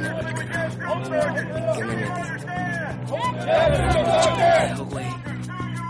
¿Qué me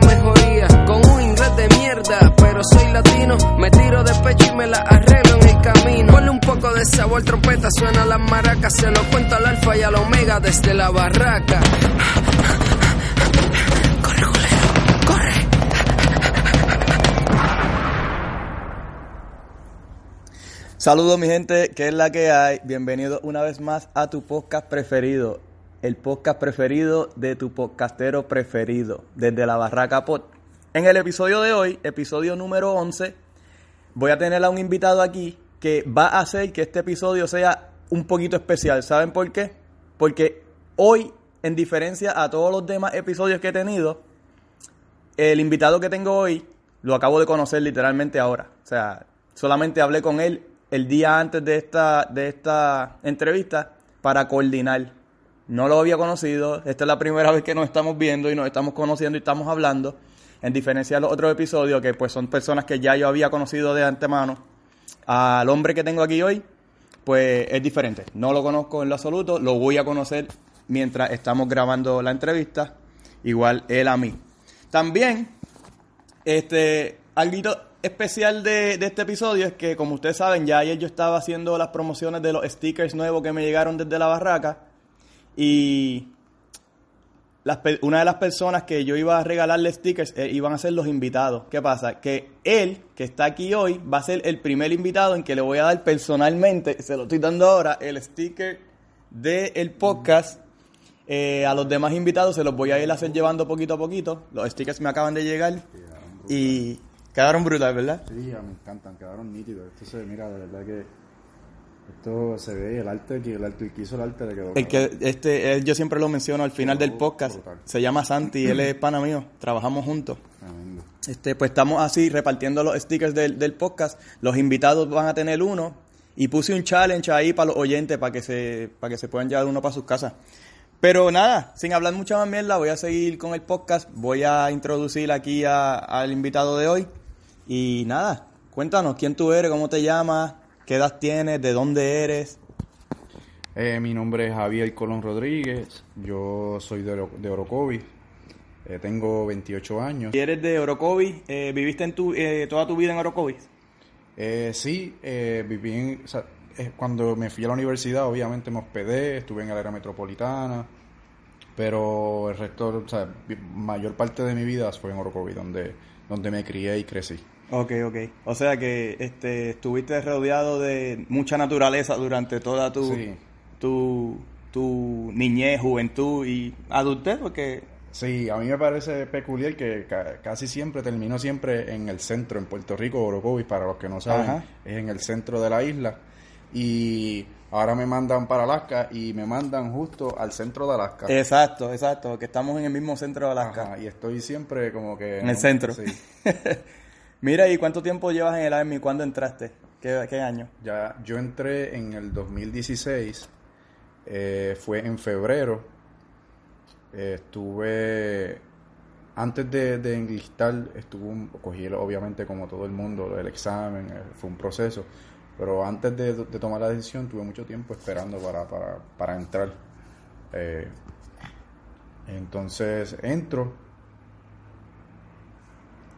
mejoría, con un inglés de mierda, pero soy latino, me tiro de pecho y me la arreglo en el camino. Ponle un poco de sabor, trompeta, suena las maracas, se lo cuento al alfa y al omega desde la barraca. Corre, culero, corre. Saludos mi gente, ¿qué es la que hay? Bienvenido una vez más a tu podcast preferido, el podcast preferido de tu podcastero preferido, desde la Barraca Pod. En el episodio de hoy, episodio número 11, voy a tener a un invitado aquí que va a hacer que este episodio sea un poquito especial. ¿Saben por qué? Porque hoy, en diferencia a todos los demás episodios que he tenido, el invitado que tengo hoy lo acabo de conocer literalmente ahora. O sea, solamente hablé con él el día antes de esta, de esta entrevista para coordinar. No lo había conocido, esta es la primera vez que nos estamos viendo y nos estamos conociendo y estamos hablando, en diferencia a los otros episodios que pues son personas que ya yo había conocido de antemano. Al hombre que tengo aquí hoy, pues es diferente. No lo conozco en lo absoluto, lo voy a conocer mientras estamos grabando la entrevista, igual él a mí. También, este, algo especial de, de, este episodio es que, como ustedes saben, ya ayer yo estaba haciendo las promociones de los stickers nuevos que me llegaron desde la barraca. Y las, una de las personas que yo iba a regalarle stickers eh, iban a ser los invitados. ¿Qué pasa? Que él, que está aquí hoy, va a ser el primer invitado en que le voy a dar personalmente, se lo estoy dando ahora, el sticker del podcast. Eh, a los demás invitados se los voy a ir a hacer llevando poquito a poquito. Los stickers me acaban de llegar y quedaron brutales, ¿verdad? Sí, me encantan, quedaron nítidos. Esto se mira, de verdad que esto se ve, el arte, el, arte, que hizo el arte le quedó. El que, este, él, yo siempre lo menciono al final del podcast. Brutal. Se llama Santi, él es pana mío, trabajamos juntos. Este, pues estamos así repartiendo los stickers del, del podcast. Los invitados van a tener uno y puse un challenge ahí para los oyentes para que se, para que se puedan llevar uno para sus casas. Pero nada, sin hablar mucha más mierda, voy a seguir con el podcast. Voy a introducir aquí a, al invitado de hoy. Y nada, cuéntanos quién tú eres, cómo te llamas, qué edad tienes, de dónde eres. Eh, mi nombre es Javier Colón Rodríguez, yo soy de, Oro, de Orocovis, eh, tengo 28 años. ¿Y eres de Orocovis? Eh, ¿Viviste en tu, toda tu vida en Orocovis? sí, viví en... O sea, cuando me fui a la universidad, obviamente me hospedé, estuve en el área metropolitana, pero el resto, o sea, mayor parte de mi vida fue en Orocovis, donde, donde me crié y crecí. Ok, ok. O sea que este, estuviste rodeado de mucha naturaleza durante toda tu, Sí. tu, tu niñez, juventud y adultez, porque Sí, a mí me parece peculiar que ca- casi siempre termino siempre en el centro, en Puerto Rico, Orocovis, para los que no saben, Ajá. es en el centro de la isla. Y ahora me mandan para Alaska y me mandan justo al centro de Alaska. Exacto, exacto, que estamos en el mismo centro de Alaska. Ajá, y estoy siempre como que... En el centro. Sí. Mira, ¿y cuánto tiempo llevas en el Army? ¿Cuándo entraste? ¿Qué, año? Ya, yo entré en el 2016, eh, fue en febrero. Eh, estuve, antes de, de enlistar, estuve, un- cogí obviamente como todo el mundo el examen, eh, fue un proceso. Pero antes de, tomar la decisión, tuve mucho tiempo esperando para, para, para entrar. Eh, entonces entro,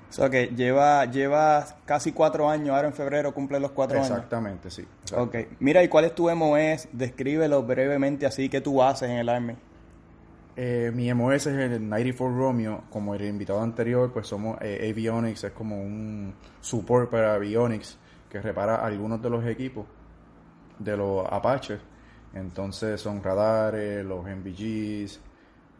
O sea que lleva, llevas casi cuatro años, ahora en febrero cumple los cuatro años. exactamente, sí. Ok, mira, ¿y cuál es tu MOS? Descríbelo brevemente así que tú haces en el Army. Eh, mi MOS es el 94 Romeo, como el invitado anterior, pues somos eh, Avionics, es como un support para Avionics que repara algunos de los equipos de los Apache. Entonces son radares, los MVGs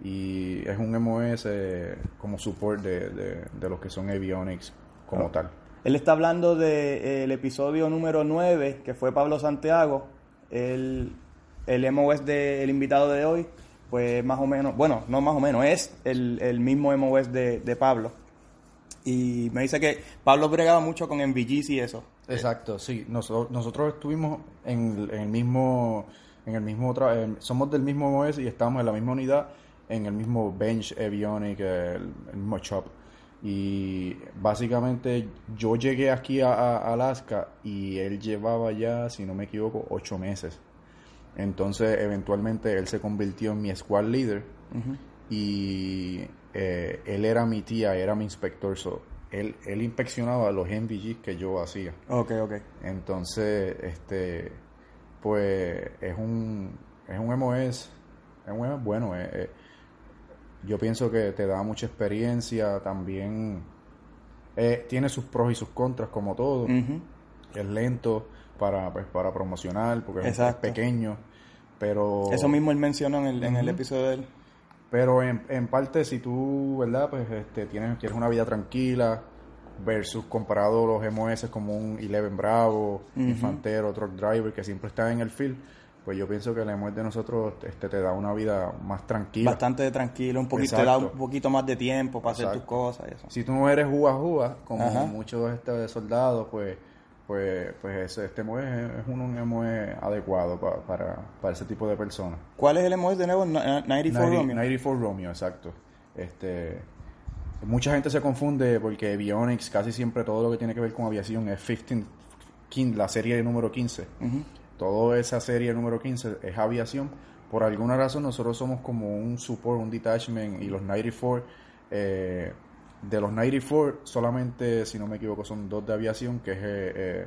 y es un MOS eh, como support de, de, de los que son Avionics como Oh. tal. Él está hablando del episodio número 9, que fue Pablo Santiago. Él el MOS del invitado de hoy, pues más o menos, bueno, no más o menos, es el, el mismo MOS de, de Pablo. Y me dice que Pablo bregaba mucho con MVGs y eso. Exacto, sí. Nosotros, nosotros estuvimos en, en el mismo, en el mismo, tra- en- somos del mismo MOS y estamos en la misma unidad, en el mismo bench avionic, el, el mismo shop. Y básicamente yo llegué aquí a, a Alaska y él llevaba ya, si no me equivoco, ocho meses. Entonces, eventualmente él se convirtió en mi squad leader y eh, él era mi tía, era mi inspector. so, él, él inspeccionaba los MVGs que yo hacía. Ok, ok. Entonces, este, pues es un, es un MOS, es un MOS bueno. eh, eh, yo pienso que te da mucha experiencia, también eh, tiene sus pros y sus contras como todo. Es lento para, pues, para promocionar porque es- es Exacto. pequeño, pero... Eso mismo él mencionó en el, en el episodio de él. Pero en, en parte, si tú, ¿verdad? Pues este, tienes, quieres una vida tranquila versus comparado los MOS como un Eleven Bravo, Ujú. Infantero, Truck Driver, que siempre está en el field, pues yo pienso que el MOS de nosotros este, te da una vida más tranquila. Bastante tranquilo, un poquito, te da un poquito más de tiempo para hacer tus cosas y eso. Si tú no eres juga juga, como Ajá. muchos este, soldados, pues pues pues ese, este MOS es, un, MOS adecuado pa- para, para ese tipo de personas. ¿Cuál es el MOS de nuevo? Na- 94 Romeo. 94 Romeo, exacto. Este, mucha gente se confunde porque Avionics casi siempre todo lo que tiene que ver con aviación es 15, 15, la serie número 15. Ujú. Toda esa serie número 15 es aviación. Por alguna razón nosotros somos como un support, un detachment y los 94, eh, de los 94 solamente, si no me equivoco, son dos de aviación, que es eh, eh,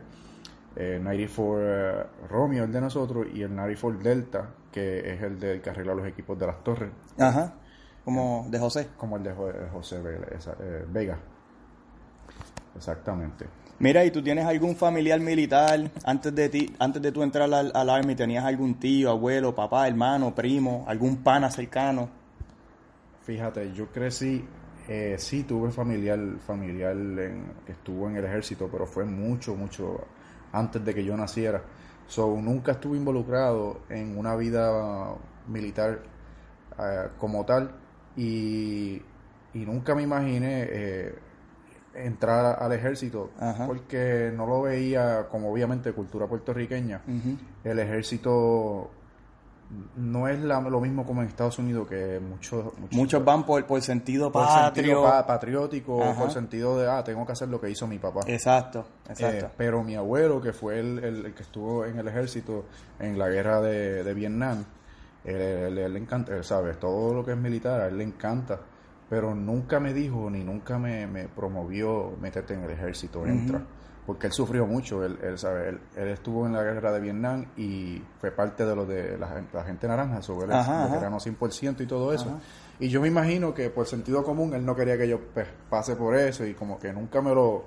eh, 94 eh, Romeo, el de nosotros, y el 94 Delta, que es el del que arregla los equipos de las torres, Ajá. Como de José. como el de eh, José eh, Vega. Exactamente. Mira, ¿y tú tienes algún familiar militar antes de ti, antes de tú entrar al, al Army? ¿Tenías algún tío, abuelo, papá, hermano, primo, algún pana cercano? Fíjate, yo crecí, eh, sí tuve familiar, familiar que estuvo en el ejército, pero fue mucho, mucho antes de que yo naciera. So, nunca estuve involucrado en una vida militar eh, como tal y, y nunca me imaginé eh, entrar al ejército Ajá. porque no lo veía como obviamente cultura puertorriqueña. El ejército no es la- lo mismo como en Estados Unidos que muchos muchos, Muchos van por, por sentido por patrio. sentido patriótico Ajá. por sentido de ah tengo que hacer lo que hizo mi papá Exacto, exacto. Eh, pero mi abuelo que fue el, el- el que estuvo en el ejército en la guerra de, de Vietnam él, él- él le encanta él sabe todo lo que es militar a él le encanta pero nunca me dijo ni nunca me, me promovió métete en el ejército entra. Porque él sufrió mucho él, él sabe él, él estuvo en la guerra de Vietnam y fue parte de lo de la, gen- la gente naranja sobre ajá. veterano 100% y todo eso. Y yo me imagino que por sentido común él no quería que yo pues, pase por eso y como que nunca me lo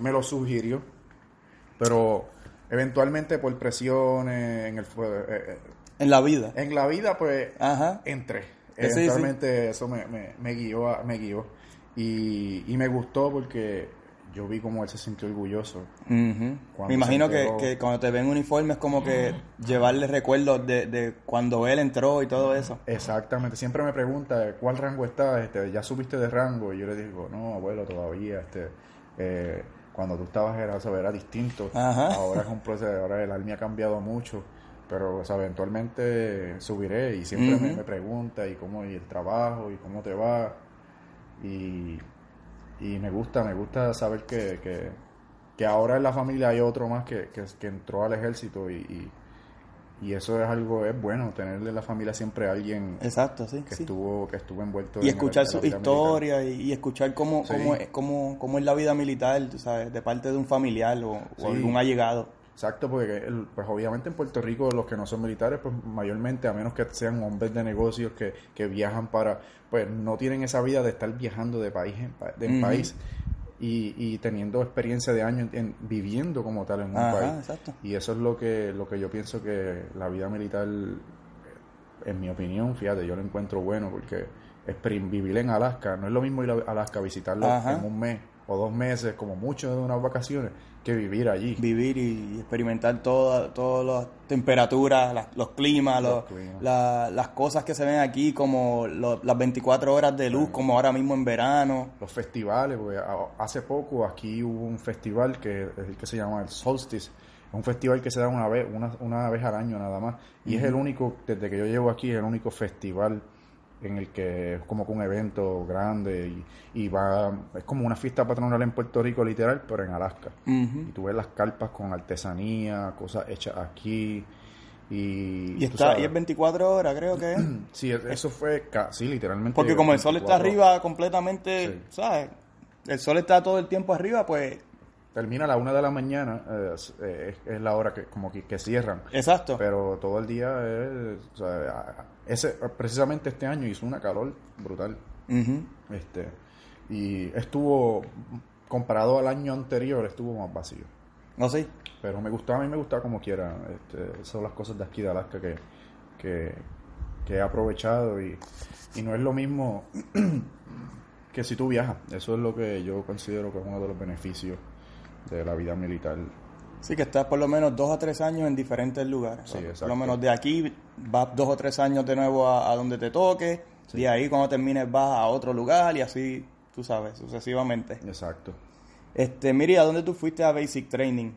me lo sugirió. Pero eventualmente por presiones en el fue- eh, eh, En la vida. en la vida pues Ajá. entré Eh, sí, eso me, me, me guió a- me guió. Y, y me gustó porque yo vi como él se sintió orgulloso. Me imagino que, que cuando te ven uniforme es como que llevarle recuerdos de, de cuando él entró y todo eso. Exactamente, siempre me pregunta cuál rango estás, este, ya subiste de rango y yo le digo, no abuelo todavía, este, eh, cuando tú estabas era, era distinto, ahora es un proceso, ahora el army ha cambiado mucho, pero o sea, eventualmente subiré y siempre me, pregunta y cómo y el trabajo y cómo te va y, y me gusta, me gusta saber que, que, que ahora en la familia hay otro más que, que, que entró al ejército y, y, y eso es algo, es bueno, tenerle en la familia siempre a alguien Exacto, sí. que sí. estuvo que estuvo envuelto Y en escuchar el- su historia y, y escuchar cómo, Sí. cómo, es, cómo, cómo es la vida militar, tú sabes, de parte de un familiar o, o algún allegado. Exacto, porque el- pues obviamente en Puerto Rico los que no son militares, pues mayormente, a menos que sean hombres de negocios que, que viajan para, pues no tienen esa vida de estar viajando de país en, de país y, y teniendo experiencia de años en, en- viviendo como tal en un Ajá, país. exacto. Y eso es lo que, lo que yo pienso que la vida militar, en mi opinión, fíjate, yo lo encuentro bueno porque exper- vivir en Alaska, no es lo mismo ir a Alaska, visitarlo Ajá. en un mes o dos meses, como mucho de unas vacaciones, que vivir allí. Vivir y experimentar todas todas las temperaturas, las- los climas, Los los- climas. la- las cosas que se ven aquí, como lo- las 24 horas de luz, como ahora mismo en verano. Los festivales, porque hace poco aquí hubo un festival que que se llama el Solstice. Es un festival que se da una vez, una, una vez al año nada más. Y es el único, desde que yo llevo aquí, es el único festival en el que es como que un evento grande y, y va, es como una fiesta patronal en Puerto Rico literal, pero en Alaska. Y tú ves las carpas con artesanía, cosas hechas aquí. Y, Y, está, y es 24 horas, creo que es. Sí, eso fue casi literalmente. Porque como el sol está 24 arriba completamente, Sí. ¿sabes? El sol está todo el tiempo arriba, pues, Termina a la una de la mañana, eh, es, es la hora que como que, que cierran. exacto. Pero todo el día es, o sea, a- ese, precisamente este año hizo una calor brutal. Este, y estuvo, comparado al año anterior, estuvo más vacío. No sé. Pero me gustaba, a mí me gustaba como quiera. Este, son las cosas de aquí de Alaska que, que, que he aprovechado y, y no es lo mismo que si tú viajas. Eso es lo que yo considero que es uno de los beneficios de la vida militar. Sí, que estás por lo menos dos o tres años en diferentes lugares. Sí, Por lo menos de aquí vas dos o tres años de nuevo a, a donde te toque. Sí. De ahí cuando termines vas a otro lugar y así, tú sabes, sucesivamente. Exacto. Este, Miri, ¿a dónde tú fuiste a Basic Training?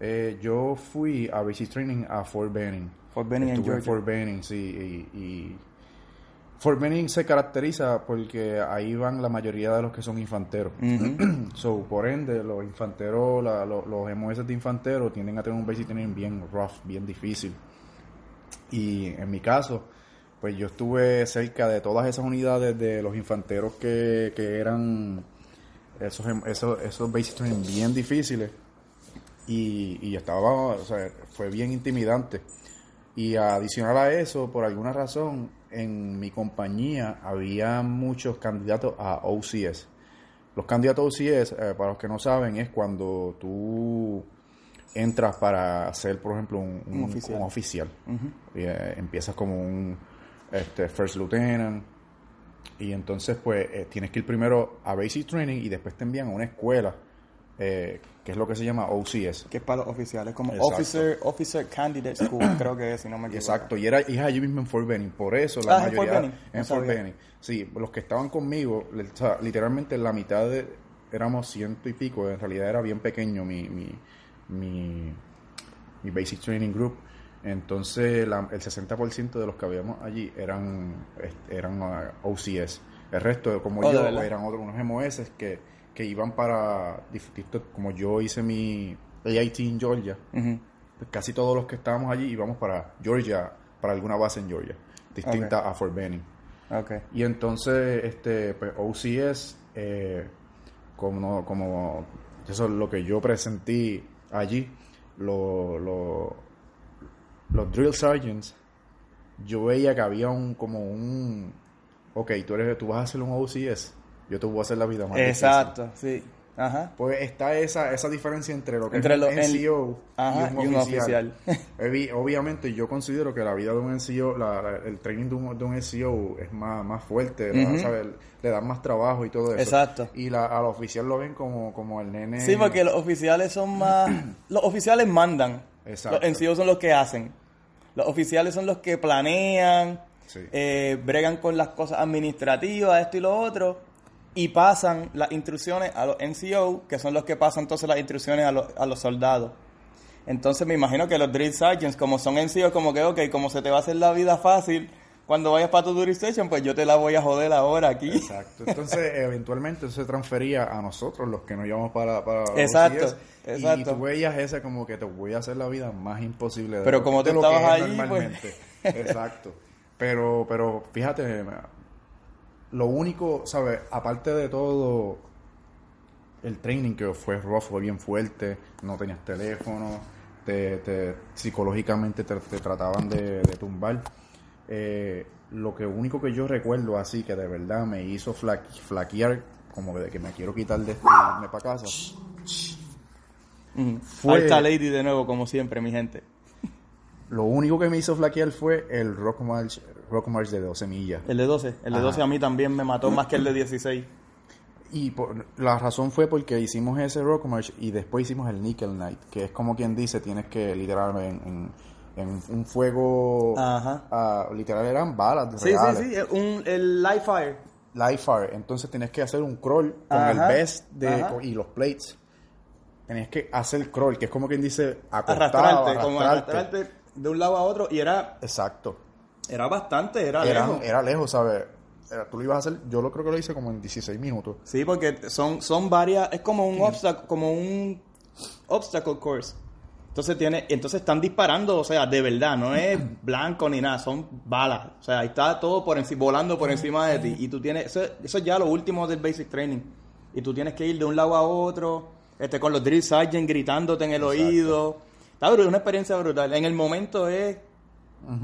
Eh, yo fui a Basic Training a Fort Benning. Fort Benning en Georgia. Fort Benning, sí. Y, y Fort Benning se caracteriza porque ahí van la mayoría de los que son infanteros. So, por ende, los infanteros, la- lo- los MOS de infanteros tienden a tener un basic training bien rough, bien difícil. Y en mi caso, pues yo estuve cerca de todas esas unidades de los infanteros que, que eran esos, em- esos, esos basic training bien difíciles. Y, y estaba, o sea, fue bien intimidante. Y adicional a eso, por alguna razón, en mi compañía había muchos candidatos a OCS. Los candidatos a OCS, eh, para los que no saben, es cuando tú entras para ser, por ejemplo, un, Un oficial. un oficial. Y, eh, empiezas como un este, first lieutenant. Y entonces, pues, eh, tienes que ir primero a basic training y después te envían a una escuela, eh, que es lo que se llama OCS. Que es para los oficiales, como Exacto. Officer, Officer Candidate School, creo que es, si no me equivoco. Exacto, y era y es allí mismo en Fort Benning, por eso la Ah, ¿en mayoría Fort en Fort. Benning. Sí, los que estaban conmigo, le- o sea, literalmente la mitad de éramos ciento y pico, en realidad era bien pequeño mi mi, mi, mi basic training group. Entonces, la- el 60% de los que habíamos allí eran eran ah, OCS. El resto, como Oh, ¿de yo, eran otros unos MOS que, que iban para distintos, como yo hice mi AIT en Georgia, pues casi todos los que estábamos allí íbamos para Georgia, para alguna base en Georgia, distinta a Fort Benning. Ok. Y entonces, este, pues OCS, eh, como, como eso es lo que yo presentí allí, lo- lo- los drill sergeants, yo veía que había un, como un, ok, tú, eres, tú vas a hacer un OCS, yo te voy a hacer la vida más difícil. Exacto, sí. Ajá. Pues está esa, esa diferencia entre lo que Entre es un el- NCO Ajá, y un oficial. oficial. Obvi- Obviamente yo considero que la vida de un NCO, la- la- el training de un, de un NCO es más, más fuerte, la- Ujú. ¿sabes? le dan más trabajo y todo eso. Exacto. Y la, al oficial lo ven como, como el nene. Sí, porque los oficiales son más... Los oficiales mandan. Exacto. Los NCO son los que hacen. Los oficiales son los que planean, Sí. eh, bregan con las cosas administrativas, esto y lo otro, y pasan las instrucciones a los NCO, que son los que pasan entonces las instrucciones a los, a los soldados. Entonces me imagino que los drill sergeants, como son NCO, como que, ok, como se te va a hacer la vida fácil cuando vayas para tu drill station, pues yo te la voy a joder ahora aquí. Exacto. Entonces, eventualmente eso se transfería a nosotros, los que nos íbamos para, para Exacto, OCS, exacto. Y tú veías ese como que te voy a hacer la vida más imposible. de Pero como tú estabas es allí, pues. Exacto. Pero, pero fíjate, lo único, ¿sabes? Aparte de todo, el training que fue rough, fue bien fuerte, no tenías teléfono, te, te- psicológicamente te, te trataban de, de tumbar. Eh, lo que único que yo recuerdo así que de verdad me hizo flaqui- flaquear, como de que me quiero quitar de esto y irme para casa. Fue- Ahí está Lady de nuevo, como siempre, mi gente. lo único que me hizo flaquear fue el Rock March, Rock March de 12 millas. El de 12. El de Ajá. 12 a mí también me mató más que el de 16. Y por- la razón fue porque hicimos ese Rock March y después hicimos el Nickel Night, que es como quien dice, tienes que literal en, en- en un fuego, Ajá. ah, literal eran balas Sí, sí, reales. sí, un, el live fire. Live fire, entonces tienes que hacer un crawl con Ajá, el vest de, con- y los plates. Tenías que hacer crawl, que es como quien dice acostado, Arrastrarte, como arrastrarte de un lado a otro y era, Exacto. Era bastante, era Era, lejos. era lejos, ¿sabes? Tú lo ibas a hacer, yo lo creo que lo hice como en 16 minutos. Sí, porque son, son varias, es como un obstacle, como un obstacle course. Entonces tiene, entonces están disparando, o sea, de verdad, no es blanco ni nada, son balas. O sea, ahí está todo por encima, volando por encima de ti. Y tú tienes, eso, eso es ya lo último del basic training. Y tú tienes que ir de un lado a otro, este, con los drill sergeant gritándote en el oído. Está brutal, es una experiencia brutal. En el momento es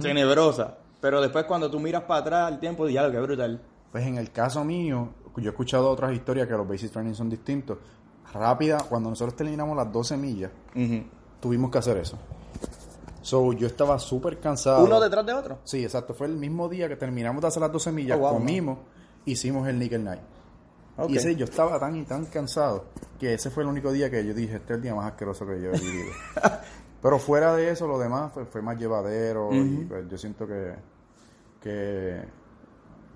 tenebrosa. Pero después cuando tú miras para atrás al tiempo, ya lo que brutal. Pues en el caso mío, yo he escuchado otras historias que los basic training son distintos. Rápida, cuando nosotros terminamos las 12 millas, tuvimos que hacer eso. So, yo estaba súper cansado. Uno detrás de otro. Sí, exacto. Fue el mismo día que terminamos de hacer las 12 millas, Oh, wow, comimos, hicimos el Nickel Night. Y ese yo estaba tan y tan cansado que ese fue el único día que yo dije, este es el día más asqueroso que yo he vivido. Pero fuera de eso, lo demás fue, fue más llevadero y pues, yo siento que, que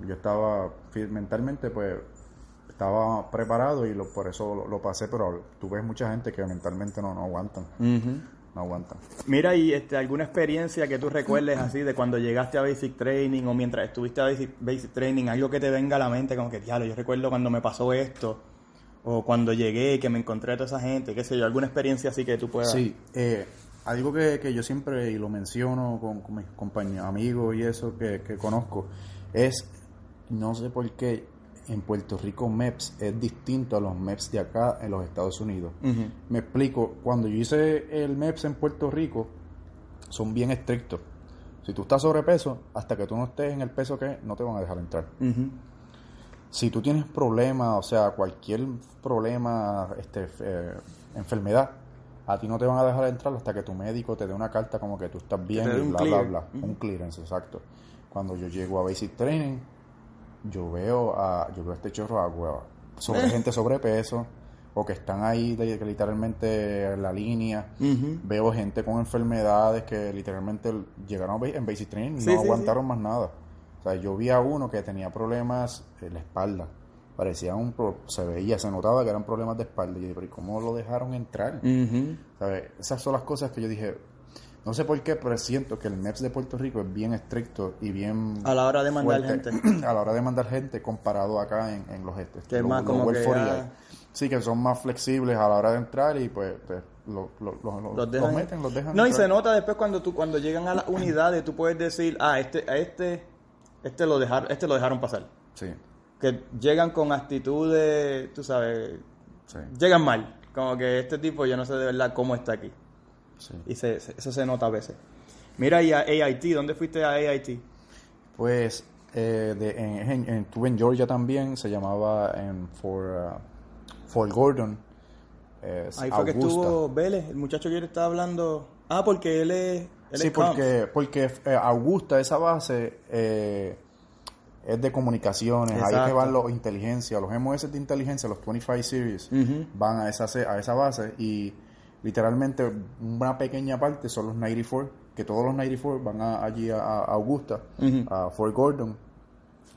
yo estaba mentalmente, pues estaba preparado y lo, por eso lo, lo pasé, pero tú ves mucha gente que mentalmente no, no aguantan, no aguantan. Mira, y este, alguna experiencia que tú recuerdes así de cuando llegaste a Basic Training o mientras estuviste a Basic, Basic Training, algo que te venga a la mente, como que, diablo, yo recuerdo cuando me pasó esto, o cuando llegué que me encontré a toda esa gente, qué sé yo, alguna experiencia así que tú puedas. Sí, eh, algo que, que yo siempre, y lo menciono con, con mis compañeros, amigos y eso que, que conozco, es, no sé por qué, en Puerto Rico MEPS es distinto a los MEPS de acá en los Estados Unidos. Me explico, cuando yo hice el MEPS en Puerto Rico, son bien estrictos. Si tú estás sobrepeso, hasta que tú no estés en el peso que es, no te van a dejar entrar. Si tú tienes problemas, o sea, cualquier problema, este, eh, enfermedad, a ti no te van a dejar entrar hasta que tu médico te dé una carta como que tú estás bien y bla, bla, bla. Un clearance, exacto. Cuando yo llego a Basic Training, yo veo a, yo veo a este chorro agua sobre Eh. gente sobrepeso o que están ahí de- literalmente en la línea. Veo gente con enfermedades que literalmente llegaron en Basic Training y Sí, no sí, aguantaron más nada. O sea, yo vi a uno que tenía problemas en la espalda. Parecía un... pro- se veía, se notaba que eran problemas de espalda. Y yo dije, pero ¿y cómo lo dejaron entrar? ¿Sabes? Esas son las cosas que yo dije... No sé por qué, pero siento que el MEPS de Puerto Rico es bien estricto y bien... A la hora de mandar fuerte gente. a la hora de mandar gente comparado acá en, en los este, Que es más como que ya-. Sí, que son más flexibles a la hora de entrar y pues, pues, lo- lo- lo- lo- Los, dejan- meten, los dejan No, y se nota después cuando tú cuando llegan a las unidades, tú puedes decir, ah, este, a este, este lo dejaron, este lo dejaron pasar. Sí, Que llegan con actitudes, tú sabes, sí, llegan mal. Como que este tipo yo no sé de verdad cómo está aquí. sí. Y se- se- eso se nota a veces. Mira, y a AIT, ¿dónde fuiste a AIT? Pues eh, de, en, en- en- estuve en Georgia también, se llamaba en Fort, uh, Fort Gordon. eh, Ahí fue que estuvo Vélez, el muchacho que estaba hablando. Ah, porque él es. Él Sí, es porque, porque eh, Augusta, esa base, eh, es de comunicaciones, ahí Exacto. que van los inteligencia, los MOS de inteligencia, los 25 Series, van a esa, a esa base y literalmente una pequeña parte son los 94, que todos los 94 van a- allí a, a Augusta, a Fort Gordon.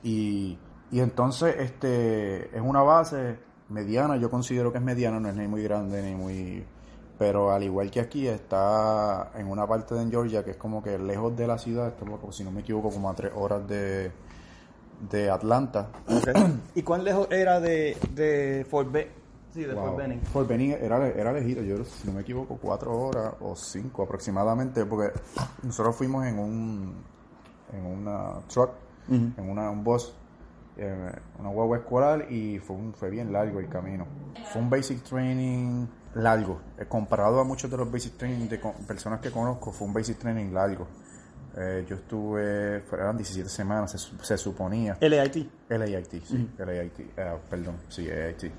Y, y entonces este es una base mediana, yo considero que es mediana, no es ni muy grande ni muy... Pero al igual que aquí está en una parte de Georgia que es como que lejos de la ciudad, está si no me equivoco como a tres horas de, de Atlanta. ¿Y cuán lejos era de, de Fort Be Sí, de Wow. Fort Benning. Fort Benning era, era lejito, yo si no me equivoco, cuatro horas o cinco aproximadamente, porque nosotros fuimos en un en una truck, en una, un bus, eh, una guagua escolar y fue, un- fue bien largo el camino. Fue un basic training largo, eh, comparado a muchos de los basic training de con- personas que conozco, fue un basic training largo. Eh, yo estuve, fueron 17 semanas, se, se suponía. LIT. LAIT, sí, LAIT, eh, perdón, sí, AIT.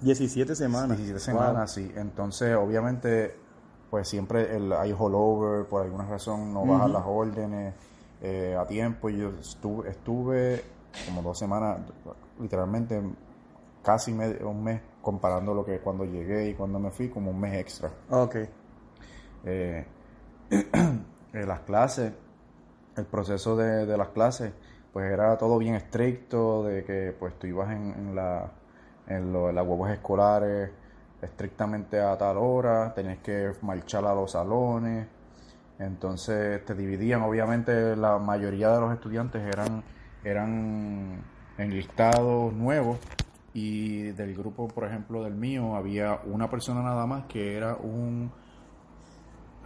17 semanas. 17 Wow. semanas, sí. Entonces, obviamente, pues siempre el, hay holdover, por alguna razón no bajan las órdenes eh, a tiempo. Y yo estuve, estuve como dos semanas, literalmente casi medio- un mes comparando lo que cuando llegué y cuando me fui, como un mes extra. Ok. Eh, eh, las clases, el proceso de, de las clases, pues era todo bien estricto, de que pues tú ibas en, en la, en lo- en las huevos escolares estrictamente a tal hora, tenías que marchar a los salones, entonces te dividían, obviamente la mayoría de los estudiantes eran, eran enlistados nuevos y del grupo, por ejemplo, del mío, había una persona nada más que era un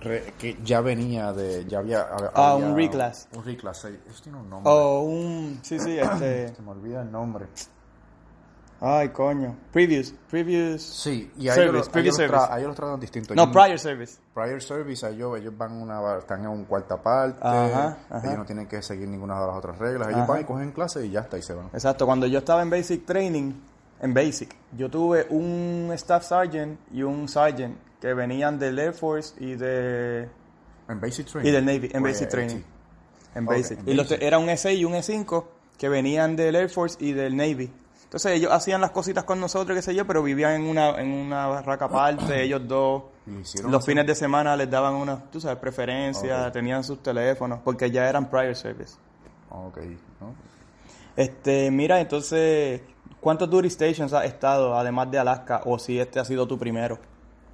re- que ya venía de, ya había, Ah, había- un reclass. Un reclass, eso tiene un nombre. O un... Sí, sí, este... Se me olvida el nombre. Ay, coño. Previous. Previous... Sí, y a Service, ellos, los- tratan distinto. No, prior service. prior service, a ellos, ellos van una, están en un cuarta parte, Ajá, ajá. ellos no tienen que seguir ninguna de las otras reglas, ellos Ajá. van y cogen clase y ya está, y se van. Exacto, cuando yo estaba en Basic Training, en Basic, yo tuve un Staff Sergeant y un Sergeant que venían del Air Force y de En Basic Training. y del Navy, en Pues, Basic Training. sí. En Basic. y los era un E6 y un E5 que venían del Air Force y del Navy. Entonces ellos hacían las cositas con nosotros, qué sé yo, pero vivían en una, en una barraca aparte, ellos dos. Los fines de semana les daban unas, tú sabes, preferencias, tenían sus teléfonos, porque ya eran prior service. Ok, ¿no? Este, mira, entonces, ¿cuántos duty stations has estado además de Alaska o si este ha sido tu primero?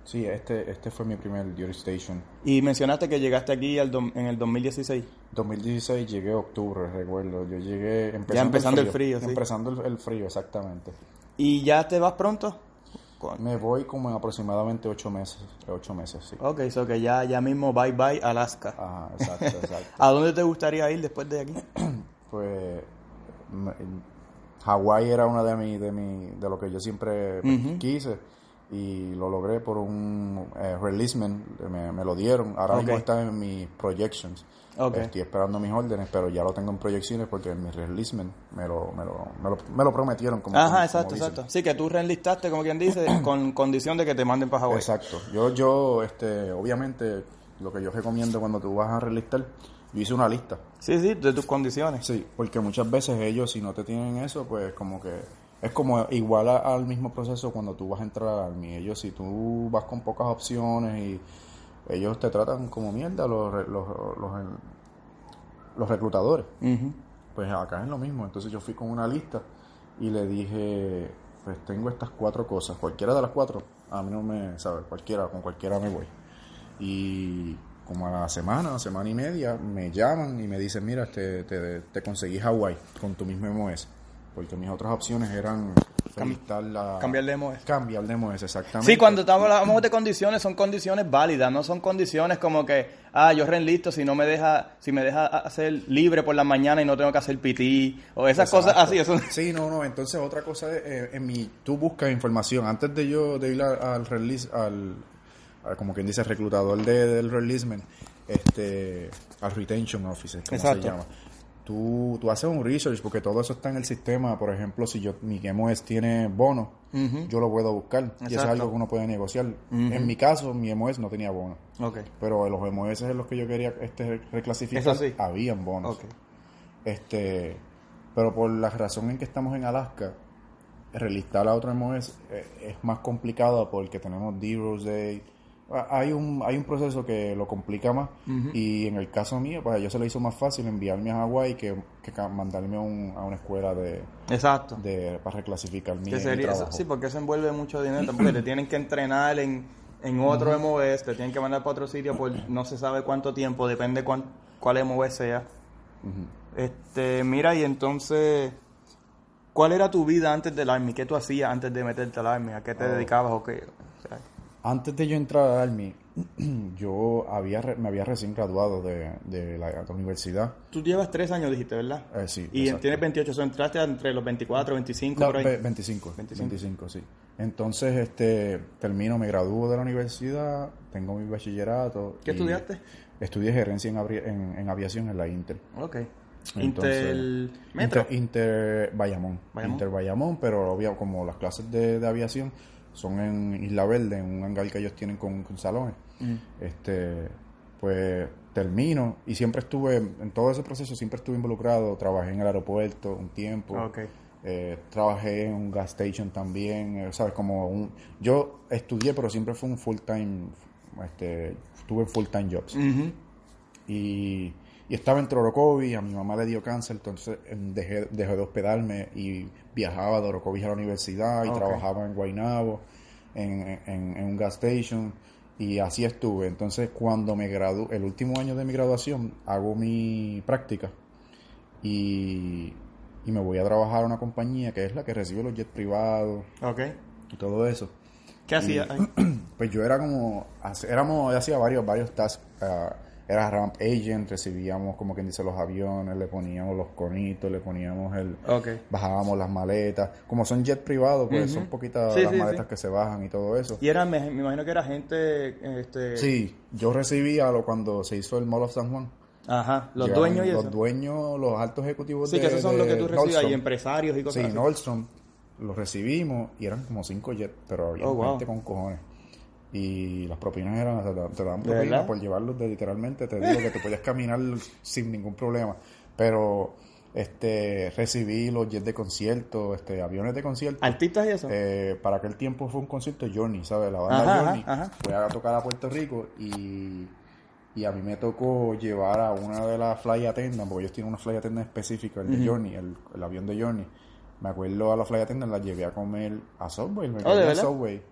Sí, este, este fue mi primer duty station. Y mencionaste que llegaste aquí al dom- en el 2016. 2016 llegué a octubre, recuerdo. Yo llegué empezando, Ya empezando el frío, sí. Empezando el, el frío, exactamente. ¿Y ya te vas pronto? Me voy como en aproximadamente ocho meses. Ocho meses, sí. Ok, so que ya, ya mismo bye bye Alaska. Ajá, exacto, exacto. ¿A dónde te gustaría ir después de aquí? pues Hawái era una de mi, de mi, de lo que yo siempre quise y lo logré por un eh, releasement, me, me lo dieron. Ahora mismo Ok. está en mis projections. Estoy esperando mis órdenes, pero ya lo tengo en proyecciones porque en mi releasement me lo, me lo, me lo, me lo prometieron. Como, Ajá, como exacto, exacto. Sí, que tú reenlistaste, como quien dice, con condición de que te manden para Hawái. Exacto. Yo, yo, este, obviamente, lo que yo recomiendo cuando tú vas a relistar, yo hice una lista. Sí, sí, de tus condiciones. Sí, porque muchas veces ellos, si no te tienen eso, pues como que es como igual a- al mismo proceso cuando tú vas a entrar al Army. Ellos, si tú vas con pocas opciones y ellos te tratan como mierda, los, los, los, los reclutadores. Pues acá es lo mismo. Entonces yo fui con una lista y le dije, pues tengo estas cuatro cosas. Cualquiera de las cuatro, a mí no me, ¿sabes? Cualquiera, con cualquiera me voy. Y como a la semana, semana y media, me llaman y me dicen, mira, te, te, te conseguí Hawái con tu mismo MOS. Porque mis otras opciones eran la... cambiar de MOS. Cambiar de MOS, exactamente. Sí, cuando estamos hablamos de condiciones, son condiciones válidas, no son condiciones como que, ah, yo reenlisto si no me deja, si me deja hacer libre por la mañana y no tengo que hacer PT, o esas Exacto. cosas así, eso Sí, no, no. Entonces, otra cosa es, eh, en mi, tú buscas información antes de yo de ir al, al release, al, como quien dice, reclutador de, del releasement, este, al retention officer, como Exacto. se llama. Tú, tú haces un research porque todo eso está en el sistema. Por ejemplo, si yo mi MOS tiene bono, yo lo puedo buscar. Y eso es algo que uno puede negociar. En mi caso, mi MOS no tenía bono. Pero los MOS en los que yo quería este, reclasificar, sí. habían bonos. Este, pero por la razón en que estamos en Alaska, relistar a otro MOS eh, es más complicado porque tenemos D-Rose Day. Hay un, hay un proceso que lo complica más y en el caso mío, pues a ellos se le hizo más fácil enviarme a Hawái que, que mandarme a, un- a una escuela de, Exacto. de para reclasificar mi, ¿Qué mi sería trabajo. Sí, porque eso envuelve mucho dinero, porque te tienen que entrenar en, en otro MOS, te tienen que mandar para otro sitio por no se sabe cuánto tiempo, depende cuán, cuál MOS sea. Este, mira, y entonces, ¿cuál era tu vida antes del Army? ¿Qué tú hacías antes de meterte al Army? ¿A qué te Oh. dedicabas o qué? O sea, Antes de yo entrar al Army, yo había re- me había recién graduado de, de la, de la universidad. tú llevas tres años, dijiste, ¿verdad? Eh, sí, Y exacto. tienes 28, o sea, entraste entre los 24, 25, No, por ahí. ve- 25, 25, sí. Entonces, este, termino, me gradúo de la universidad, tengo mi bachillerato. ¿Qué estudiaste? Estudié gerencia en, avri- en, en aviación en la Inter. Ok. Entonces, Intel Metro. Inter, Inter Bayamón. Bayamón. Inter Bayamón, pero obvio, como las clases de, de aviación son en Isla Verde, en un hangar que ellos tienen con, con salones. Mm. Este, pues termino y siempre estuve, en todo ese proceso siempre estuve involucrado, trabajé en el aeropuerto un tiempo. Ok. Eh, trabajé en un gas station también, eh, ¿sabes? Como un... Yo estudié, pero siempre fue un full time, este, tuve full time jobs. y, y estaba en Trorocovi, a mi mamá le dio cáncer, entonces em, dejé, dejé de hospedarme y viajaba de Orocovi a la universidad y trabajaba en Guaynabo, en, en- en un gas station, y así estuve. Entonces, cuando me gradué, el último año de mi graduación, hago mi práctica y, y me voy a trabajar a una compañía que es la que recibe los jets privados Ok. y todo eso. ¿Qué hacía? Pues yo era como, éramos, hacía varios, varios tasks. ah, era ramp agent, recibíamos como quien dice los aviones, le poníamos los conitos, le poníamos el, bajábamos las maletas. Como son jets privados, pues son poquitas Sí, las sí, maletas sí. que se bajan y todo eso. Y era, me, me imagino que era gente, este... Sí, yo recibía lo cuando se hizo el Mall of San Juan. Ajá, los Llegaban dueños y Los eso. dueños, los altos ejecutivos Sí, de que esos son los que tú recibías y empresarios y cosas Sí, así. Nordstrom los recibimos y eran como cinco jets, pero había Oh, wow. gente con cojones. Y las propinas eran, te, te daban ¿De propinas por llevarlos de literalmente, te digo que te podías caminar sin ningún problema. Pero este recibí los jets de concierto, este aviones de concierto. ¿Artistas y eso? Eh, para aquel tiempo fue un concierto Johnny, ¿sabes? La banda Ajá, Johnny. ajá, ajá. Fue a tocar a Puerto Rico y, y a mí me tocó llevar a una de las fly attendants, porque ellos tienen una fly attendant específica, el de Johnny, el, el avión de Johnny. Me acuerdo a la fly attendant, la llevé a comer a Subway, me Oh, ¿de quedé en verdad? Subway.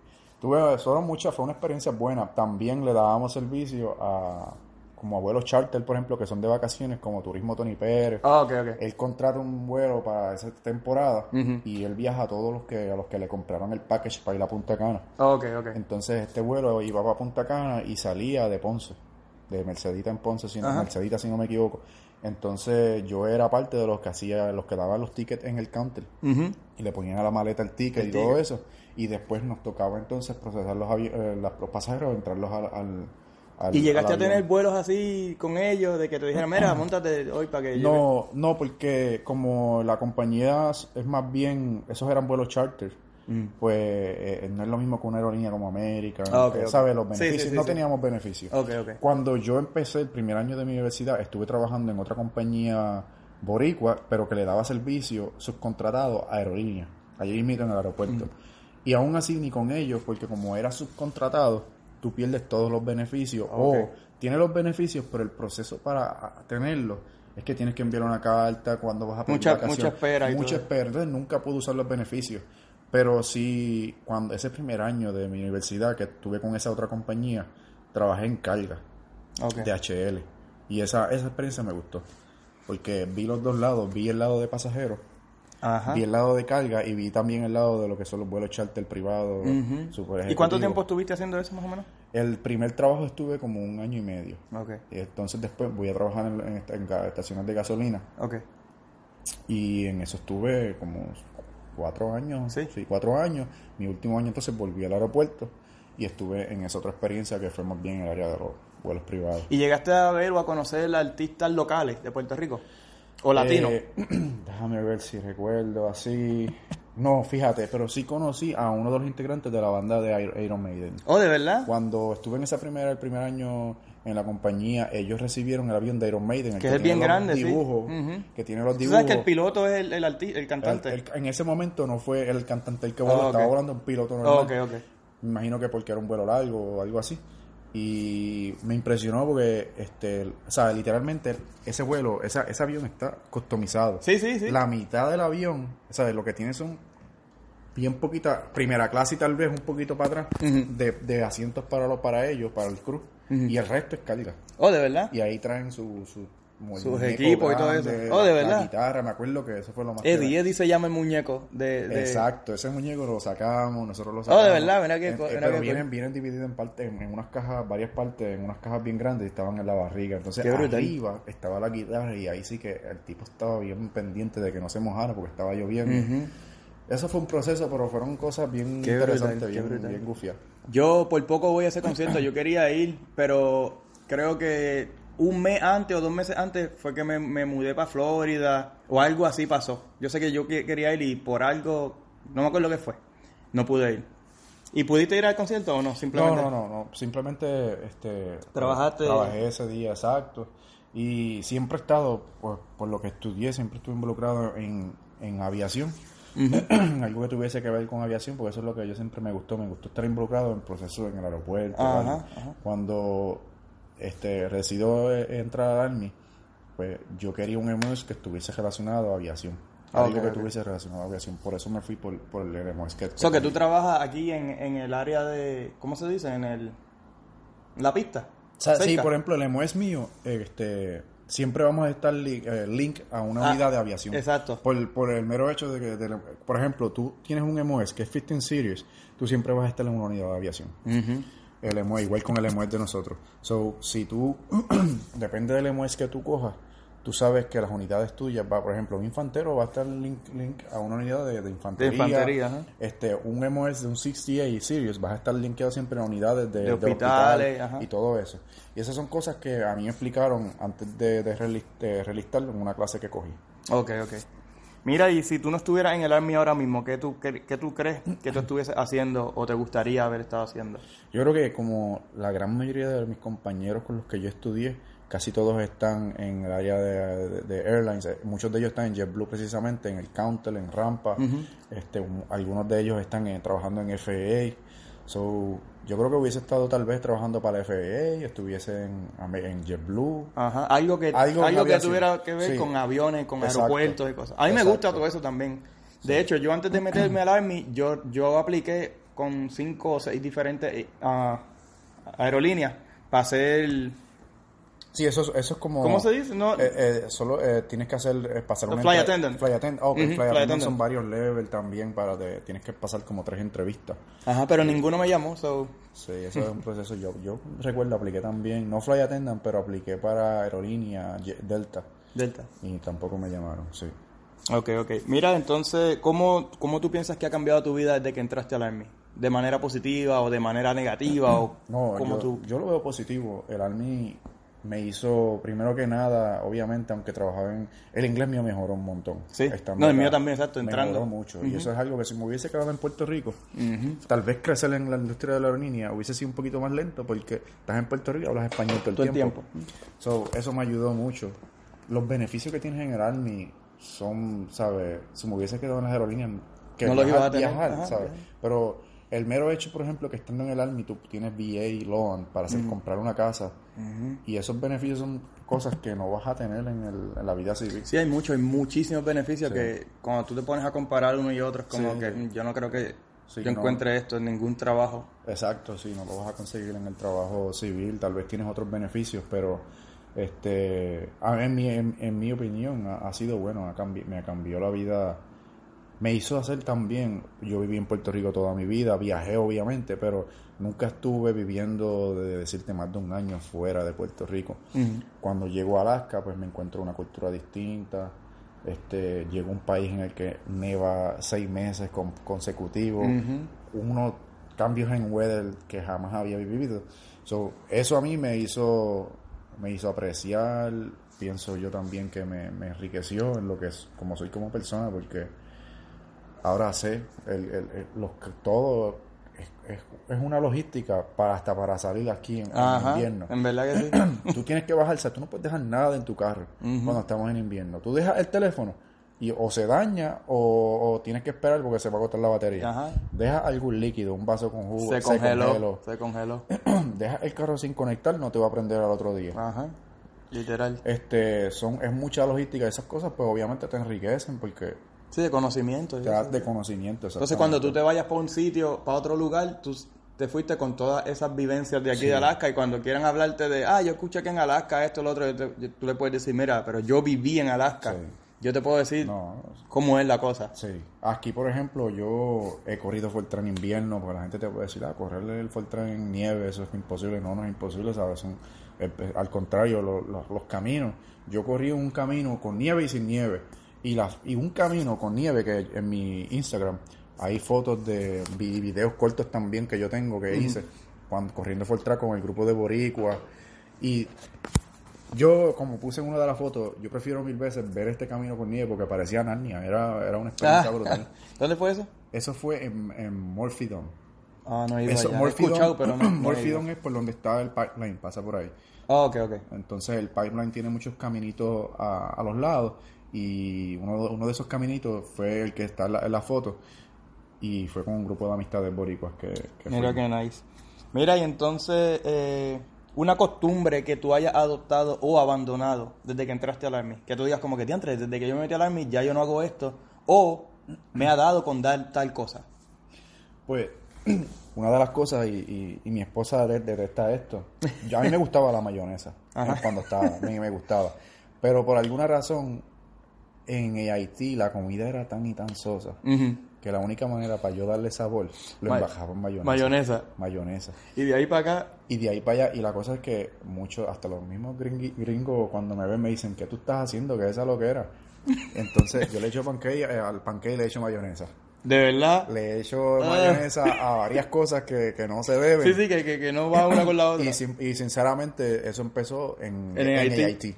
Tuve, fueron muchas, fue una experiencia buena. También le dábamos servicio a como abuelos charter, por ejemplo, que son de vacaciones, como Turismo Tony Pérez. Ah, ok, ok. Él contrata un vuelo para esa temporada y él viaja a todos los que a los que le compraron el package para ir a Punta Cana. Ok, ok. Entonces este vuelo iba para Punta Cana y salía de Ponce, de Mercedita en Ponce, si no. Mercedita si no me equivoco. Entonces yo era parte de los que hacía, los que daban los tickets en el counter y le ponían a la maleta el ticket El y todo eso. Y después nos tocaba entonces procesar los, eh, los pasajeros, entrarlos al, al, al- ¿Y llegaste a tener vuelos así con ellos, de que te dijeran, mira, montate hoy para que. No, no, porque como la compañía es más bien, esos eran vuelos charter, Mm. pues eh, no es lo mismo que una aerolínea como América, Ah, los Sí, sí, beneficios, sí, no teníamos beneficios. Ok, ok. Cuando yo empecé el primer año de mi universidad, estuve trabajando en otra compañía boricua, pero que le daba servicio subcontratado a aerolíneas, allí mismo en el aeropuerto. Y aún así ni con ellos, porque como era subcontratado, tú pierdes todos los beneficios. Ok. O tienes los beneficios, pero el proceso para ah, tenerlos es que tienes que enviar una carta cuando vas a pedir Mucha- vacaciones. mucha espera y Mucha todo. espera. Entonces nunca pude usar los beneficios. Pero sí, cuando ese primer año de mi universidad que estuve con esa otra compañía, trabajé en carga de HL. Y esa, esa experiencia me gustó. Porque vi los dos lados, vi el lado de pasajeros, Ajá. vi el lado de carga y vi también el lado de lo que son los vuelos charter privados. ¿Y cuánto tiempo estuviste haciendo eso más o menos? El primer trabajo estuve como un año y medio. Y entonces después voy a trabajar en, estaciones de gasolina. Y en eso estuve como cuatro años. Sí. cuatro años. Mi último año entonces volví al aeropuerto y estuve en esa otra experiencia que fue más bien en el área de los vuelos privados. ¿Y llegaste a ver o a conocer artistas locales de Puerto Rico? ¿O latinos? Eh, déjame ver si recuerdo así. No, fíjate, pero sí conocí a uno de los integrantes de la banda de Iron- Maiden. ¿Oh, de verdad? Cuando estuve en esa primera, el primer año en la compañía, ellos recibieron el avión de Iron Maiden, el Que es tiene bien grande, sí. que tiene los dibujos. sabes que el piloto es el, el, arti- el cantante. El- en ese momento no fue el cantante el que voló, Ah, ok. estaba volando un piloto Oh, normal. ok, ok. Me imagino que porque era un vuelo largo o algo así. Y me impresionó porque, este, o sea, literalmente ese vuelo, esa, ese avión está customizado. Sí, sí, sí. La mitad del avión, o sea, lo que tiene son bien poquita, primera clase y tal vez un poquito para atrás, de, de asientos para, los, para ellos, para el crew. Y el resto es carga. Oh, de verdad. Y ahí traen su, su Sus equipos y todo eso. Oh, ¿de la- verdad? La guitarra, me acuerdo que eso fue lo más Eddie. Eddie se llama el muñeco de... de- Exacto, ese muñeco lo sacamos, nosotros lo Oh, sacamos. de verdad, mira En- co- eh, mira pero vienen, vienen divididos en parte, en, en unas cajas, varias partes, en unas cajas bien grandes y estaban en la barriga. Entonces arriba estaba la guitarra y ahí sí que el tipo estaba bien pendiente de que no se mojara porque estaba lloviendo. Ujú. Eso fue un proceso, pero fueron cosas bien Qué interesantes, bien, brutal. bien gufias. Yo por poco voy a ese concierto, yo quería ir, pero creo que un mes antes o dos meses antes fue que me, me mudé para Florida o algo así pasó. Yo sé que yo que- quería ir y por algo, no me acuerdo qué fue, no pude ir. ¿Y pudiste ir al concierto o no? No, Simplemente. no, no, no, simplemente este, Trabajaste. Trabajé ese día, exacto. Y siempre he estado, pues, por lo que estudié, siempre estuve involucrado en, en aviación. algo que tuviese que ver con aviación, porque eso es lo que yo siempre me gustó, me gustó estar involucrado en procesos en el aeropuerto. Ajá. Cuando este decido eh, entrar al Army, pues yo quería un MOS que estuviese relacionado a aviación. Ah, algo ok, que tuviese relacionado a aviación. Por eso me fui por, por el MOS. Que, O sea, que tú trabajas aquí en, en el área de, ¿cómo se dice? En el, la pista. O sea, sí, por ejemplo, el MOS mío, este, siempre vamos a estar li- eh, link a una Ah, unidad de aviación. exacto. Por, por el mero hecho de que, de- por ejemplo, tú tienes un MOS que es 15 Series, tú siempre vas a estar en una unidad de aviación. Ujú. El MOS, igual con el MOS de nosotros. So, si tú, depende del MOS que tú cojas, tú sabes que las unidades tuyas, va, por ejemplo, un infantero va a estar link, link a una unidad de, de infantería. De infantería, ajá. Este, un MOS de un 68 Series, vas a estar linkeado siempre a unidades de, hospitales, hospital y todo eso. Y esas son cosas que a mí me explicaron antes de, de, relis- de relistarlo en una clase que cogí. Ok, ok. Mira, y si tú no estuvieras en el Army ahora mismo, ¿qué tú, qué, qué tú crees que tú estuvieses haciendo o te gustaría haber estado haciendo? Yo creo que como la gran mayoría de mis compañeros con los que yo estudié, casi todos están en el área de, de- de airlines. Eh, Muchos de ellos están en JetBlue precisamente, en el Counter, en Rampa. este, un- algunos de ellos están eh, trabajando en FAA. So, yo creo que hubiese estado tal vez trabajando para la FAA, estuviese en, en JetBlue. Ajá, algo que, Algo que tuviera que ver Sí. con aviones, con Exacto. aeropuertos y cosas. A mí me gusta todo eso también. De hecho, yo antes de meterme al Army, yo, yo apliqué con cinco o seis diferentes ah, aerolíneas para hacer... Sí, eso, es- eso es como... ¿Cómo se dice? No, Eh, eh, solo eh, tienes que hacer eh, pasar flight entre- attendant. Flight flight attendant attendant. son varios levels también para de, tienes que pasar como tres entrevistas. Ajá, pero ninguno me llamó, so... Sí, eso es un proceso. Yo, yo recuerdo, apliqué también, no flight attendant, pero apliqué para aerolínea Delta Delta. y tampoco me llamaron, sí. Ok, ok. Mira, entonces, ¿cómo, ¿cómo tú piensas que ha cambiado tu vida desde que entraste al Army? ¿De manera positiva o de manera negativa? o No, cómo yo, tú... yo lo veo positivo. El Army me hizo, primero que nada, obviamente, aunque trabajaba en... El inglés mío mejoró un montón. Sí. No, el mío también, exacto, entrando. Mejoró mucho. Y eso es algo que si me hubiese quedado en Puerto Rico, tal vez crecer en la industria de la aerolínea hubiese sido un poquito más lento porque estás en Puerto Rico y hablas español todo el Todo el tiempo. So, eso me ayudó mucho. Los beneficios que tienes en el Army son, ¿sabes? Si me hubiese quedado en las aerolíneas, que No los ibas a tener. viajar, Ajá, ¿sabes? Pero el mero hecho, por ejemplo, que estando en el Army tú tienes VA, loan para hacer, comprar una casa y esos beneficios son cosas que no vas a tener en, el- en la vida civil. Sí, hay muchos, hay muchísimos beneficios Sí. que cuando tú te pones a comparar uno y otro, es como Sí. que yo no creo que Sí, yo no. encuentre esto en ningún trabajo. Exacto, sí, no lo vas a conseguir en el trabajo civil, tal vez tienes otros beneficios, pero este, a- en, mi, en, en mi opinión ha, ha sido bueno, ha cambi- me cambió la vida, me hizo hacer también, yo viví en Puerto Rico toda mi vida, viajé obviamente, pero nunca estuve viviendo, de decirte, más de un año fuera de Puerto Rico. Cuando llego a Alaska, pues me encuentro una cultura distinta, este, llego a un país en el que neva seis meses con- consecutivos, unos cambios en weather que jamás había vivido. So, eso a mí me hizo, me hizo apreciar, pienso yo también que me, me enriqueció en lo que es, como soy como persona, porque ahora sé, el, el- el- los, todo es, es- es una logística para hasta para salir aquí en, invierno en verdad que sí. tú tienes que bajar, o sea, tú no puedes dejar nada en tu carro cuando estamos en invierno. Tú dejas el teléfono y o se daña o, o tienes que esperar porque se va a agotar la batería. Ajá. Deja algún líquido, un vaso con jugo, se congeló, se congeló. deja el carro sin conectar, no te va a prender al otro día. Ajá, literal. Este, son, es mucha logística. Esas cosas, pues obviamente te enriquecen porque Sí, de conocimiento. te das de conocimiento. Entonces, cuando tú te vayas para un sitio, para otro lugar, tú te fuiste con todas esas vivencias de aquí de Alaska y cuando quieran hablarte de, ah, yo escuché que en Alaska esto, lo otro, yo te- yo- tú le puedes decir, mira, pero yo viví en Alaska. Sí. Yo te puedo decir No, cómo es la cosa. Sí. Aquí, por ejemplo, yo he corrido Fortran en invierno, porque la gente te puede decir, ah, correrle el Fortran en nieve, eso es imposible. No, no es imposible, ¿sabes? Son, eh, eh, al contrario, lo- lo- los caminos. Yo corrí un camino con nieve y sin nieve. Y, las y un camino con nieve que en mi Instagram hay fotos de vi- videos cortos también que yo tengo que hice cuando corriendo Fortran con el grupo de Boricua. Y yo, como puse en una de las fotos, yo prefiero mil veces ver este camino con nieve porque parecía Narnia, era, era una experiencia brutal. ¿Dónde fue eso? Eso fue en, en Morphydome. Ah, no he ido Eso, allá. He Morphydome, escuchado, pero no, no he ido. Morphydome es por donde está el pipeline, pasa por ahí. Ah, ok, ok. Entonces el pipeline tiene muchos caminitos a, a los lados y uno, uno de esos caminitos fue el que está en la, en la foto y fue con un grupo de amistades boricuas que, que Mira qué nice. Mira, y entonces, eh, una costumbre que tú hayas adoptado o abandonado desde que entraste al Army. Que tú digas como que, diantre, desde que yo me metí al Army ya yo no hago esto. O me ha dado con dar tal cosa. Pues una de las cosas, y, y- y mi esposa de- detesta esto, yo, a mí me gustaba la mayonesa Ajá. cuando estaba, a mí me gustaba. Pero por alguna razón, en Haití la comida era tan y tan sosa que la única manera para yo darle sabor, lo Ma- embajaba en mayonesa. Mayonesa. Mayonesa. Y de ahí para acá, Y de ahí para allá, y la cosa es que muchos, hasta los mismos gringos cuando me ven me dicen, ¿qué tú estás haciendo? Que esa es lo que era. Entonces yo le echo pancake, eh, al pancake le echo mayonesa. de verdad. Le echo Ah. mayonesa a varias cosas que, que no se deben. Sí, sí, que, que, que no va una con la otra. Y, sin- y sinceramente eso empezó en, En en Haití. Haití.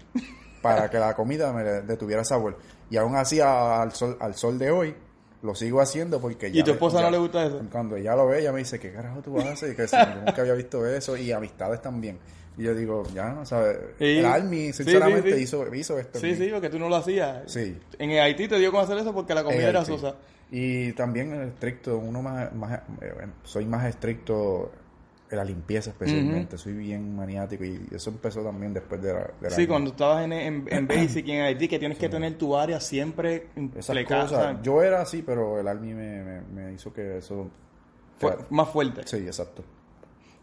Para que la comida me detuviera sabor. Y aún así al sol, al sol de hoy lo sigo haciendo porque ya... ¿Y tu esposa ya- no le gusta eso? Cuando ella lo ve, ella me dice, ¿qué carajo tú haces? Y que si, yo nunca había visto eso. Y amistades también. Y yo digo, ya no sabes. Sí. El Army, sinceramente, sí, sí. Hizo, hizo esto. Sí, sí, porque tú no lo hacías. Sí. En el Haití te dio con hacer eso porque la comida era sosa. Y también el estricto, uno más, más eh, bueno, soy más estricto la limpieza especialmente, soy bien maniático y eso empezó también después de la... de la- Sí, cuando estabas en, en, en Basic y en Haití, que tienes que tener tu área siempre Esas cosas, yo era así, pero el Army me, me, me hizo que eso... Fue más fuerte. Sí, exacto.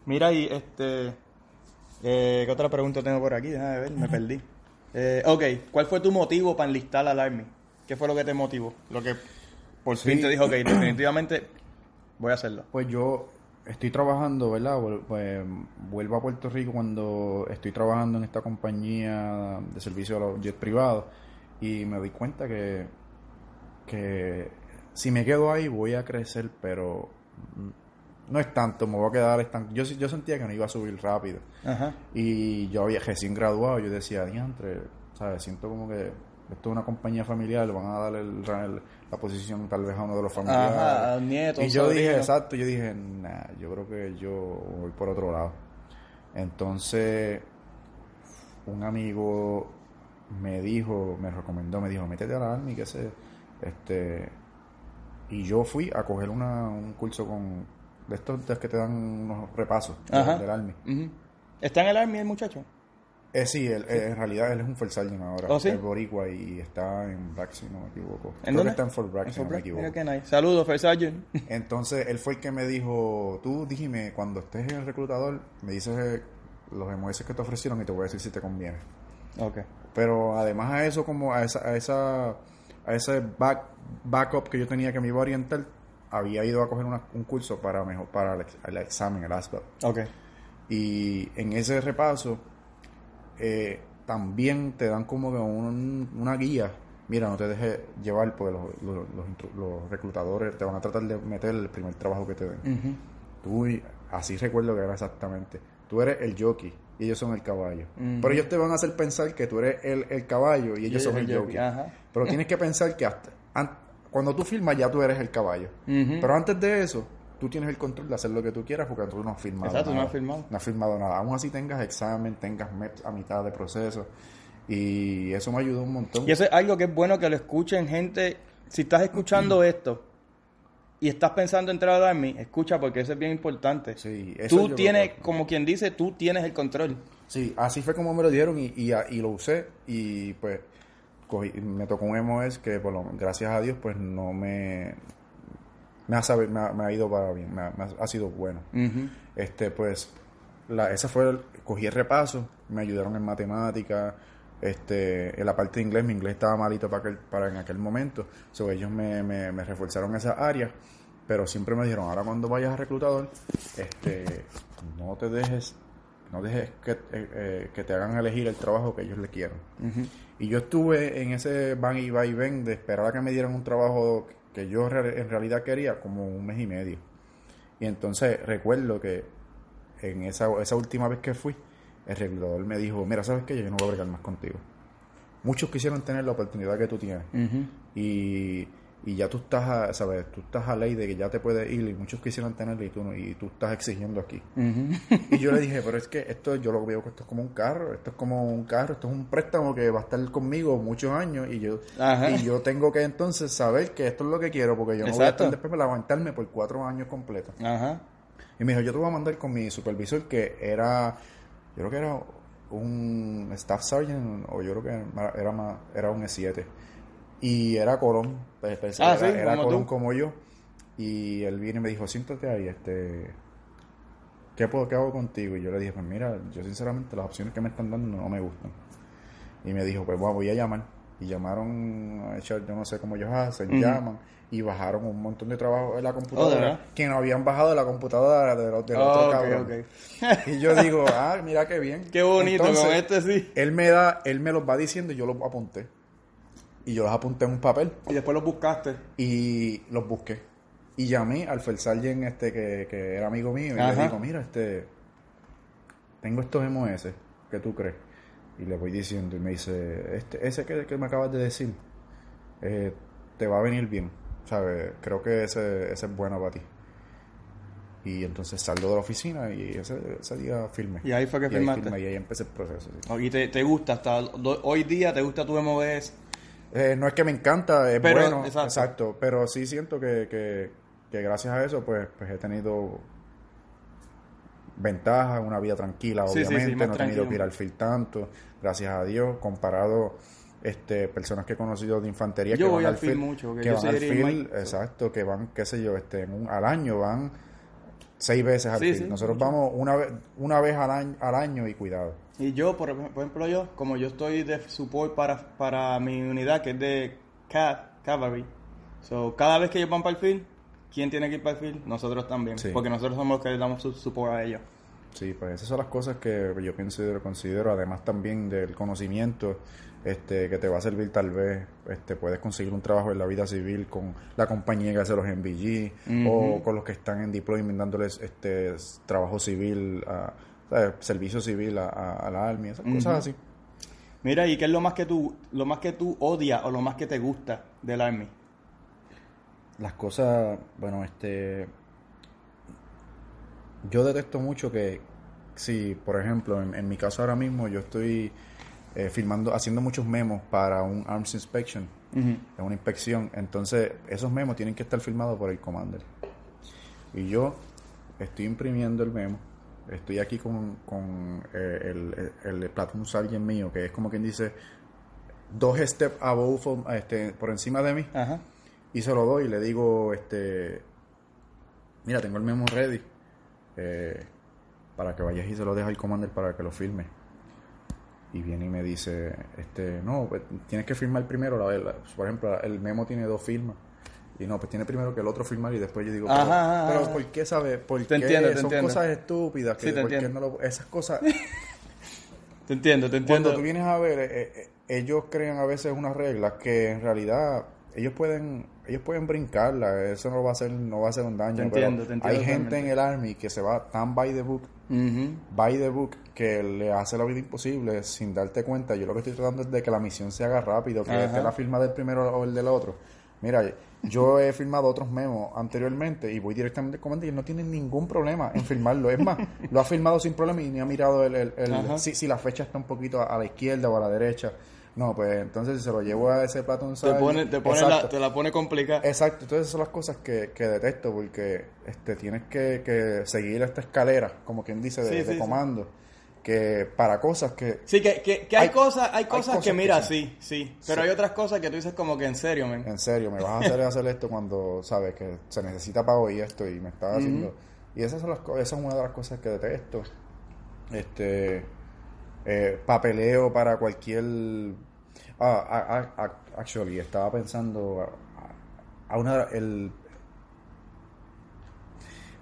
Mira, y este. Eh, ¿Qué otra pregunta tengo por aquí? Déjame ver, me perdí. Eh, ok, ¿cuál fue tu motivo para enlistar al Army? ¿Qué fue lo que te motivó? Lo que por fin te dijo, ok, definitivamente voy a hacerlo. Pues yo estoy trabajando, ¿verdad? Pues, vuelvo a Puerto Rico cuando estoy trabajando en esta compañía de servicio a los jets privados y me doy cuenta que, que si me quedo ahí voy a crecer, pero no es tanto, me voy a quedar estancado. Yo, yo sentía que no iba a subir rápido Ajá. y yo había recién graduado, yo decía, diantre, ¿sabes? Siento como que esto es una compañía familiar, van a dar el, el- la posición tal vez a uno de los familiares. Ajá, al nieto, Y yo dije, exacto, yo dije, nah, yo creo que yo voy por otro lado. Entonces, un amigo me dijo, me recomendó, me dijo, métete a la Army, que sé, este, y yo fui a coger una, un curso con, de estos de que te dan unos repasos Ajá. del Army. ¿Está en el Army el muchacho? Eh, sí, él, eh, en realidad él es un First Sergeant ahora, ¿Oh, sí? es boricua y está en Bragg, si no me equivoco. ¿En Creo dónde? que está en Fort si no me equivoco. Mira qué nice. Saludos, First Sergeant. Entonces él fue el que me dijo, tú dime, cuando estés en el reclutador, me dices eh, los MOS que te ofrecieron y te voy a decir si te conviene. ok. Pero además a eso, como a esa, a esa, a ese back, backup que yo tenía que me iba a orientar, había ido a coger una- un curso para mejor, para el, ex- el examen, el ASVAB. Ok. Y en ese repaso eh, también te dan como que un- una guía. Mira, no te dejes llevar porque los, los, los reclutadores te van a tratar de meter el primer trabajo que te den. Tú, así recuerdo que era exactamente. Tú eres el jockey y ellos son el caballo. Pero ellos te van a hacer pensar que tú eres el, el caballo y ellos Y son el el jockey. Pero tienes que pensar que hasta, an- cuando tú firmas ya tú eres el caballo. Pero antes de eso, tú tienes el control de hacer lo que tú quieras porque tú no has firmado Exacto, no has firmado. No has firmado nada. Aún así tengas examen, tengas MEPS a mitad de proceso. Y eso me ayudó un montón. Y eso es algo que es bueno que lo escuchen gente. Si estás escuchando esto y estás pensando en entrar al Army, escucha porque eso es bien importante. Sí, eso tú tienes, creo como quien dice, tú tienes el control. Sí, así fue como me lo dieron y, y, y lo usé y pues cogí- me tocó un MOS que por lo, gracias a Dios pues no me me ha, sabe- me ha, me ha ido para bien, me ha, me ha- ha sido bueno. Este pues la, esa fue el- cogí el repaso, me ayudaron en matemática, este, en la parte de inglés, mi inglés estaba malito para aquel, para en aquel momento, so, ellos me, me, me reforzaron esa área, pero siempre me dijeron, ahora cuando vayas a reclutador, este, no te dejes, no dejes que, eh, eh, que te hagan elegir el trabajo que ellos le quieran. Y yo estuve en ese van y va y ven de esperar a que me dieran un trabajo que yo en realidad quería como un mes y medio. Y entonces recuerdo que en esa, esa última vez que fui, el reclutador me dijo, mira, ¿sabes qué? Yo no voy a bregar más contigo. Muchos quisieron tener la oportunidad que tú tienes. Y y ya tú estás, a, ¿sabes? Tú estás a ley de que ya te puedes ir y muchos quisieran tenerlo y tú, no, y tú estás exigiendo aquí. Y yo le dije, pero es que esto yo lo veo que esto es como un carro, esto es como un carro, esto es un préstamo que va a estar conmigo muchos años y yo Ajá. y yo tengo que entonces saber que esto es lo que quiero porque yo no voy a estar después para aguantarme por cuatro años completos. Ajá. Y me dijo, yo te voy a mandar con mi supervisor que era, yo creo que era un staff sergeant o yo creo que era, más, era un E7. Y era Colón, pues, pues, Ah, era, sí, era como Colón tú. como yo. Y él viene y me dijo, siéntate ahí, este, ¿qué, puedo, ¿qué hago contigo? Y yo le dije, pues mira, yo sinceramente las opciones que me están dando no me gustan. Y me dijo, pues bueno, voy a llamar. Y llamaron a echar, yo no sé cómo ellos hacen, llaman y bajaron un montón de trabajo en la Oh, ¿de computadora verdad? que no habían bajado de la computadora del, del Oh, otro ok, cabrón. ok. Y yo digo, ah, mira qué bien. Qué bonito, Entonces, con este sí. Él me da, él me los va diciendo y yo los apunté. Y yo los apunté en un papel Y después lo buscaste. y los busqué. Y llamé al Fersalgen este que, que era amigo mío y Ajá. le digo, mira, este tengo estos MOS, ¿qué tú crees? Y le voy diciendo y me dice, este, ese que, que me acabas de decir, eh, te va a venir bien, ¿sabes? Creo que ese, ese es bueno para ti. Y entonces salgo de la oficina y ese, ese día firmé. Y ahí fue que Y ahí firmaste. firmé, y ahí empecé el proceso. sí. Y te, te gusta, hasta hoy día te gusta tu MOS. Eh, no es que me encanta, es Pero, bueno, exacto. exacto. pero sí siento que, que, que gracias a eso pues, pues he tenido ventajas, una vida tranquila, Sí, sí, sí, obviamente, no he tenido que ir al field tanto, gracias a Dios, comparado este personas que he conocido de infantería Yo que voy van al field mucho, que yo van al so- exacto, que van, qué sé yo, este, en un- al año van seis veces al sí, Nosotros mucho. vamos una vez, una vez al año, al año y cuidado. Y yo, por, ej- por ejemplo, yo, como yo estoy de support para, para mi unidad, que es de CAV, Cavalry, so, cada vez que ellos van para el field, ¿quién tiene que ir para el field? Nosotros también, Sí. porque nosotros somos los que le damos su support a ellos. Sí, pues esas son las cosas que yo considero, considero además también del conocimiento este, que te va a servir tal vez, este, puedes conseguir un trabajo en la vida civil con la compañía que hace los MVG o con los que están en deployment dándoles este trabajo civil, a, ¿sabes? servicio civil a, a- a la Army, esas cosas así. Mira, ¿y qué es lo más que tú, lo más que tú odias o lo más que te gusta del Army? Las cosas, bueno, este. Yo detesto mucho que, si, por ejemplo, en, en mi caso ahora mismo, yo estoy eh, filmando, haciendo muchos memos para un Arms Inspection, es una inspección, entonces esos memos tienen que estar filmados por el commander. Y yo estoy imprimiendo el memo, estoy aquí con, con eh, el, el, el Platoon Sergeant mío, que es como quien dice, dos steps above, from- este, por encima de mí Ajá. y se lo doy y le digo, este, mira, tengo el memo ready eh, para que vayas y se lo dejes al commander para que lo firme. Y viene y me dice, este, no, pues tienes que firmar primero, la, la- por ejemplo, el memo tiene dos firmas. Y no, pues tiene primero que el otro firmar y después yo digo, pero, Ajá, ajá, pero ajá. ¿por qué sabes? ¿Por Te qué entiendo, te son entiendo. cosas estúpidas? Que, Sí, te ¿por qué no lo- esas cosas, Te entiendo, te entiendo. cuando tú vienes a ver, eh, eh, ellos crean a veces unas reglas que en realidad ellos pueden ellos pueden brincarla, eso no va a ser no va a ser un daño. Te pero entiendo, te entiendo Hay gente en el army que se va tan by the book, by the book que le hace la vida imposible sin darte cuenta. Yo lo que estoy tratando es de que la misión se haga rápido, que esté la firma del primero o el del otro. Mira, yo he firmado otros memos anteriormente y voy directamente al comandante y él no tiene ningún problema en firmarlo. Es más, lo ha firmado sin problema y ni ha mirado el, el- si, si la fecha está un poquito a, la izquierda o a la derecha. No, pues entonces si se lo llevo a ese platón Te pone, te, pone la, te la pone complicada. Exacto, entonces esas son las cosas que, que detesto porque este tienes que, que seguir esta escalera, como quien dice, de, Sí, de sí. Que para cosas que Sí, que, que, que hay, Hay- cosas, hay hay cosas cosas que que mira, sí. sí, sí, pero hay otras cosas que tú dices como que en serio, men. en serio me vas a hacer hacer esto cuando sabes que se necesita para hoy esto y me estás haciendo y esas son las co- esa es una de las cosas que detesto este eh, papeleo para cualquier ah, ah, actually estaba pensando a, a una el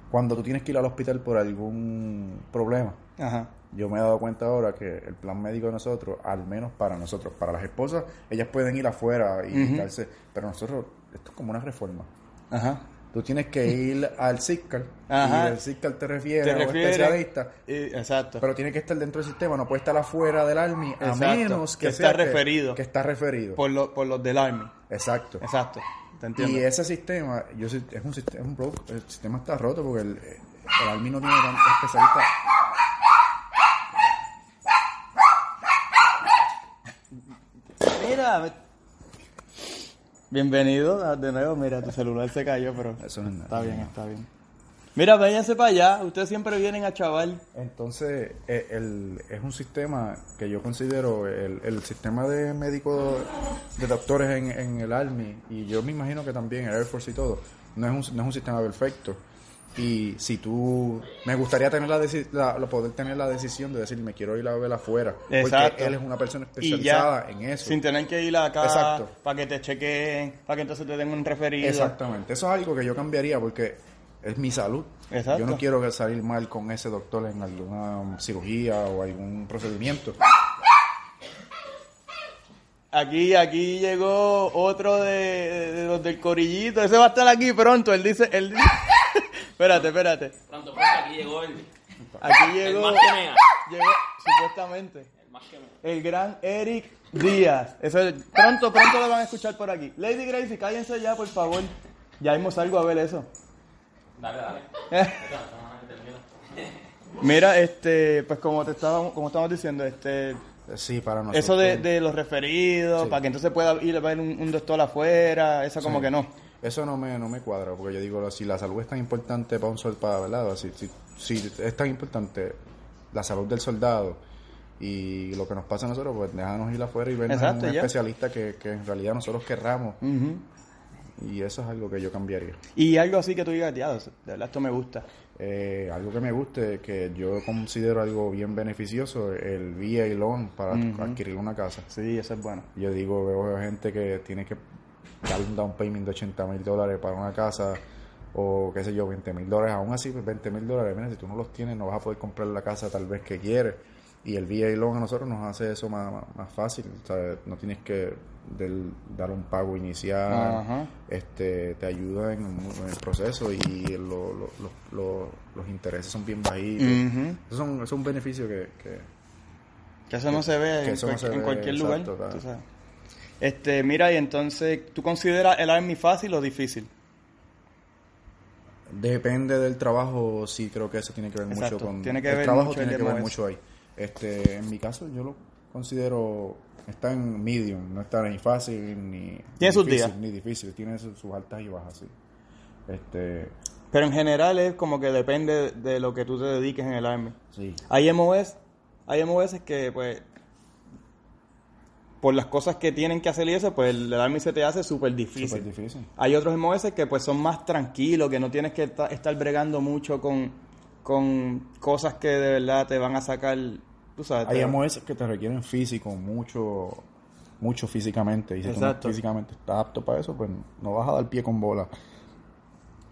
cuando tú tienes que ir al hospital por algún problema Ajá. Yo me he dado cuenta ahora que el plan médico de nosotros, al menos para nosotros, para las esposas, ellas pueden ir afuera y darse, pero nosotros, esto es como una reforma. Ajá. Tú tienes que ir al CISCAL Ajá. y el CISCAL te refiere Te a un refiere- especialista, y- exacto. pero tiene que estar dentro del sistema, no puede estar afuera del Army a Exacto. menos que, Que sea está referido. Que, está referido. por, lo- por los del Army. Exacto. Exacto. te entiendo. Y ese sistema, yo es un sistema, es un broke, el sistema está roto porque el, el Army no tiene tanto especialista. Mira, bienvenido de nuevo. Mira, tu celular se cayó, pero Eso no es nada. está bien, está bien. Mira, váyanse para allá. Ustedes siempre vienen a chaval. Entonces, eh, el- es un sistema que yo considero el, el sistema de médicos, de doctores en, en el Army, y yo me imagino que también el Air Force y todo, no es un, no es un sistema perfecto. Y si tú, me gustaría tener la, la- poder tener la decisión de decir, me quiero ir a ver afuera, Exacto. porque él es una persona Y especializada ya, en eso. sin tener que ir acá Exacto. para que te chequeen, para que entonces te den un referido. Exactamente, eso es algo que yo cambiaría porque es mi salud. Exacto. Yo no quiero salir mal con ese doctor en alguna cirugía o algún procedimiento. Aquí, aquí llegó otro de, de los del corillito. Ese va a estar aquí pronto. Él dice, él dice- espérate, espérate. Pronto, pronto, aquí llegó el, Aquí el llegó, más que mea. llegó, supuestamente, El más que mea. el gran Eric Díaz. Eso es- pronto, pronto lo van a escuchar por aquí. Lady Gracie, cállense ya, por favor. Ya hemos algo a ver eso. Dale, dale. Mira, este, pues como te estábamos, como estamos diciendo, este, Sí, para nosotros. eso de, de los referidos, Sí. para que entonces pueda ir a ver un, un doctor afuera, eso como Sí. que no. Eso no me, no me cuadra, porque yo digo, si la salud es tan importante para un soldado, ¿verdad? Si, si, si es tan importante la salud del soldado y lo que nos pasa a nosotros, pues déjanos ir afuera y vernos Exacto, un ya. especialista que, que en realidad nosotros querramos. Y eso es algo que yo cambiaría. Y algo así que tú digas, "Diablo, de verdad esto me gusta. Eh, algo que me guste, que yo considero algo bien beneficioso, el VA loan para adquirir una casa. Sí, eso es bueno. Yo digo, veo gente que tiene que dar un down payment de 80 mil dólares para una casa o qué sé yo, 20 mil dólares. Aún así, pues 20 mil dólares, mira, si tú no los tienes no vas a poder comprar la casa tal vez que quieres. Y el VA loan a nosotros nos hace eso más, más, más fácil. No tienes que del- dar un pago inicial. Ajá. este Te ayuda en, en el proceso y lo- lo- lo- lo- los intereses son bien bajitos. Ujú. Esos son, esos son beneficios que, que Que eso no se ve, en, eso no cual- se en ve, cualquier exacto, lugar. claro. tú sabes. Este, mira, y entonces, ¿tú consideras el Army fácil o difícil? Depende del trabajo, sí creo que eso tiene que ver Exacto, mucho con tiene que el ver trabajo mucho tiene que ver mucho ahí. Este, en mi caso yo lo considero está en medium, no está ni fácil ni Tiene sus difícil, días. ni difícil, tiene sus, sus altas y bajas, sí. Este, Pero en general es como que depende de lo que tú te dediques en el Army. sí. Hay MOS, hay MOS que pues por las cosas que tienen que hacer y eso, pues el, Army se te hace súper difícil. Súper difícil. Hay otros MOS que pues son más tranquilos, que no tienes que esta- estar bregando mucho con, con cosas que de verdad te van a sacar, tú sabes. Hay MOS que te requieren físico, mucho mucho físicamente y si Exacto. tú no físicamente estás apto para eso, pues no vas a dar pie con bola.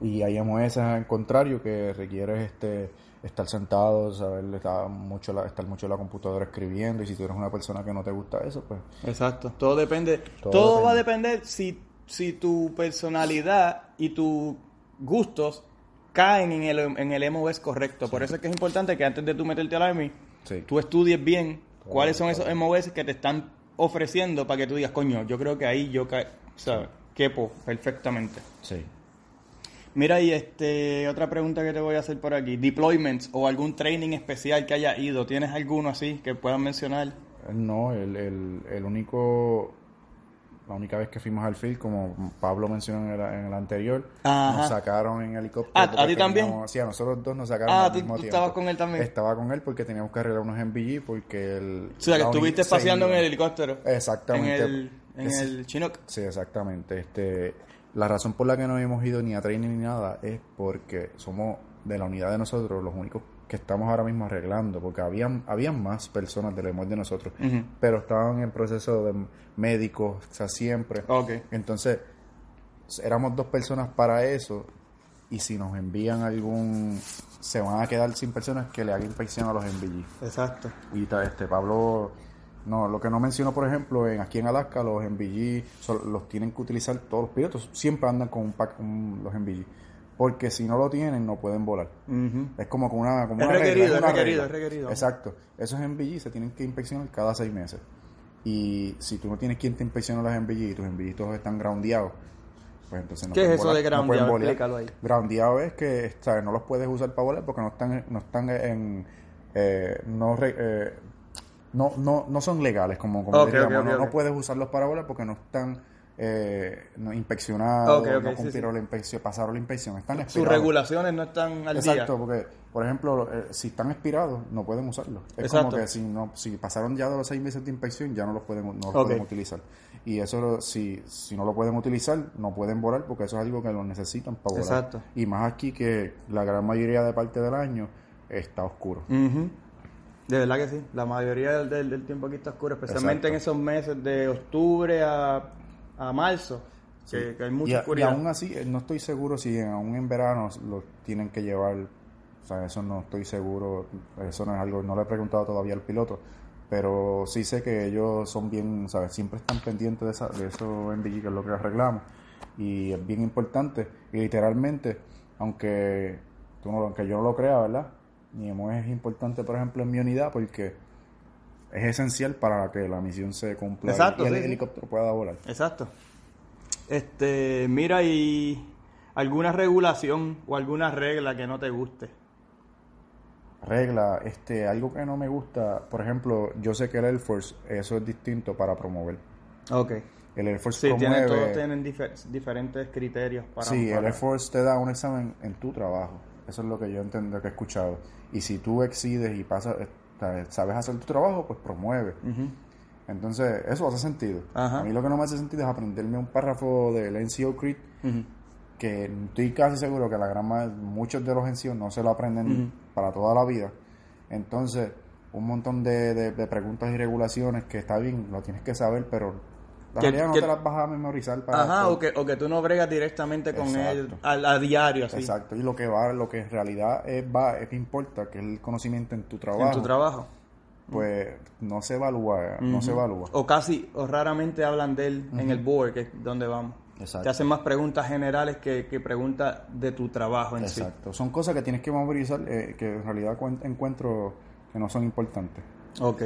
Y hay MOS al contrario que requieres este estar sentado, saber estar mucho la, estar mucho en la computadora escribiendo y si tú eres una persona que no te gusta eso, pues Exacto, todo depende. Todo, Todo va a depende. depender si, si tu personalidad y tus gustos caen en el, en el MOS correcto. Por eso es que es importante que antes de tú meterte al Army, Sí. tú estudies bien cuáles son esos MOS que te están ofreciendo para que tú digas, coño, yo creo que ahí yo ca ¿sabes? quepo perfectamente. sí. Mira, y este otra pregunta que te voy a hacer por aquí, deployments o algún training especial que haya ido, ¿tienes alguno así que puedan mencionar? No, el, el, el único la única vez que fuimos al field, como Pablo mencionó en el, en el anterior, Ajá. nos sacaron en helicóptero. Ah, ¿a ti también? sí, a nosotros dos nos sacaron Ah, al tú- mismo tú tiempo. estabas con él también. Estaba con él porque teníamos que arreglar unos MVG porque el... O sea, que estuviste se paseando en el helicóptero. Exactamente. En el, en el Chinook. Sí, exactamente. Este, la razón por la que no hemos ido ni a training ni nada es porque somos de la unidad de nosotros los únicos que estamos ahora mismo arreglando, porque habían, habían más personas del EMOR de nosotros, pero estaban en proceso de médicos, o sea, siempre. Ok. Entonces, éramos dos personas para eso, y si nos envían algún, se van a quedar sin personas que le hagan inspección a los MVG. Exacto. Y este Pablo, no, lo que no mencionó, por ejemplo, en aquí en Alaska, los MVG son- los tienen que utilizar todos los pilotos, siempre andan con un pack, un- los MVG, porque si no lo tienen, no pueden volar. Es como con una, como Es una regla, requerido, es una requerido, regla. es requerido. Exacto. Esos MVG se tienen que inspeccionar cada seis meses. Y si tú no tienes quien te inspeccione las MVG y tus todos están groundeados, pues entonces no ¿Qué es pueden eso volar, de no pueden groundeado? volar. Explícalo ahí. Groundeado es que ¿sabes? no los puedes usar para volar porque no están, no están en... eh, no, re- eh, no, no, no son legales, como, como Ok, diríamos, ok, ok, no, no puedes usarlos para volar porque no están eh, no inspeccionados, no sí, cumplieron la inspección, pasaron la inspección, están Sus expirados. regulaciones no están al Exacto, día. porque, por ejemplo, eh, si están expirados, no pueden usarlos. Es Exacto. como que si no si pasaron ya de los seis meses de inspección, ya no los pueden, no los pueden utilizar. Y eso, lo- si, si no lo pueden utilizar, no pueden volar porque eso es algo que lo necesitan para volar. Exacto. Y más aquí que la gran mayoría de parte del año está oscuro. De verdad que sí. La mayoría del, del- del tiempo aquí está oscuro, especialmente Exacto. en esos meses de octubre a, a marzo, que, que hay Y, mucha y oscuridad. aún así, eh, no estoy seguro si aún en verano lo tienen que llevar. O sea, eso no estoy seguro. Eso no es algo, no le he preguntado todavía al piloto. Pero sí sé que ellos son bien, ¿sabes? Siempre están pendientes de, esa, de eso en DG, que es lo que arreglamos. Y es bien importante. Y literalmente, aunque, tú no, aunque yo no lo crea, ¿verdad? Mi emo es importante, por ejemplo, en mi unidad porque es esencial para que la misión se cumpla Exacto, y el sí, sí. helicóptero pueda volar. Exacto. Este, mira, y alguna regulación o alguna regla que no te guste. regla, este, algo que no me gusta, por ejemplo, yo sé que el Air Force, eso es distinto para promover. Ok. El Air Force Sí, tienen, promueve, todos tienen difer- diferentes criterios para... sí, el para- Air Force te da un examen en tu trabajo. Eso es lo que yo entiendo que he escuchado. Y si tú excedes y pasas, eh, sabes hacer tu trabajo, pues promueve. Entonces, eso hace sentido. Ajá. A mí lo que no me hace sentido es aprenderme un párrafo del NCO Creed que estoy casi seguro que la gran muchos de los NCO no se lo aprenden para toda la vida. Entonces, un montón de, de- de preguntas y regulaciones que está bien, lo tienes que saber, pero la Que- no que- te las vas a memorizar para Ajá, o que, o que tú no bregas directamente con Exacto. ellos a, a diario, así, Exacto, y lo que va, lo que en realidad es, va, es que importa, que es el conocimiento en tu trabajo, en tu trabajo. pues no se evalúa, no se evalúa. O casi, o raramente hablan de él en el board, que es donde vamos. Exacto. Te hacen más preguntas generales que, que preguntas de tu trabajo en sí. Exacto, son cosas que tienes que memorizar eh, que en realidad cuen- encuentro que no son importantes. Ok.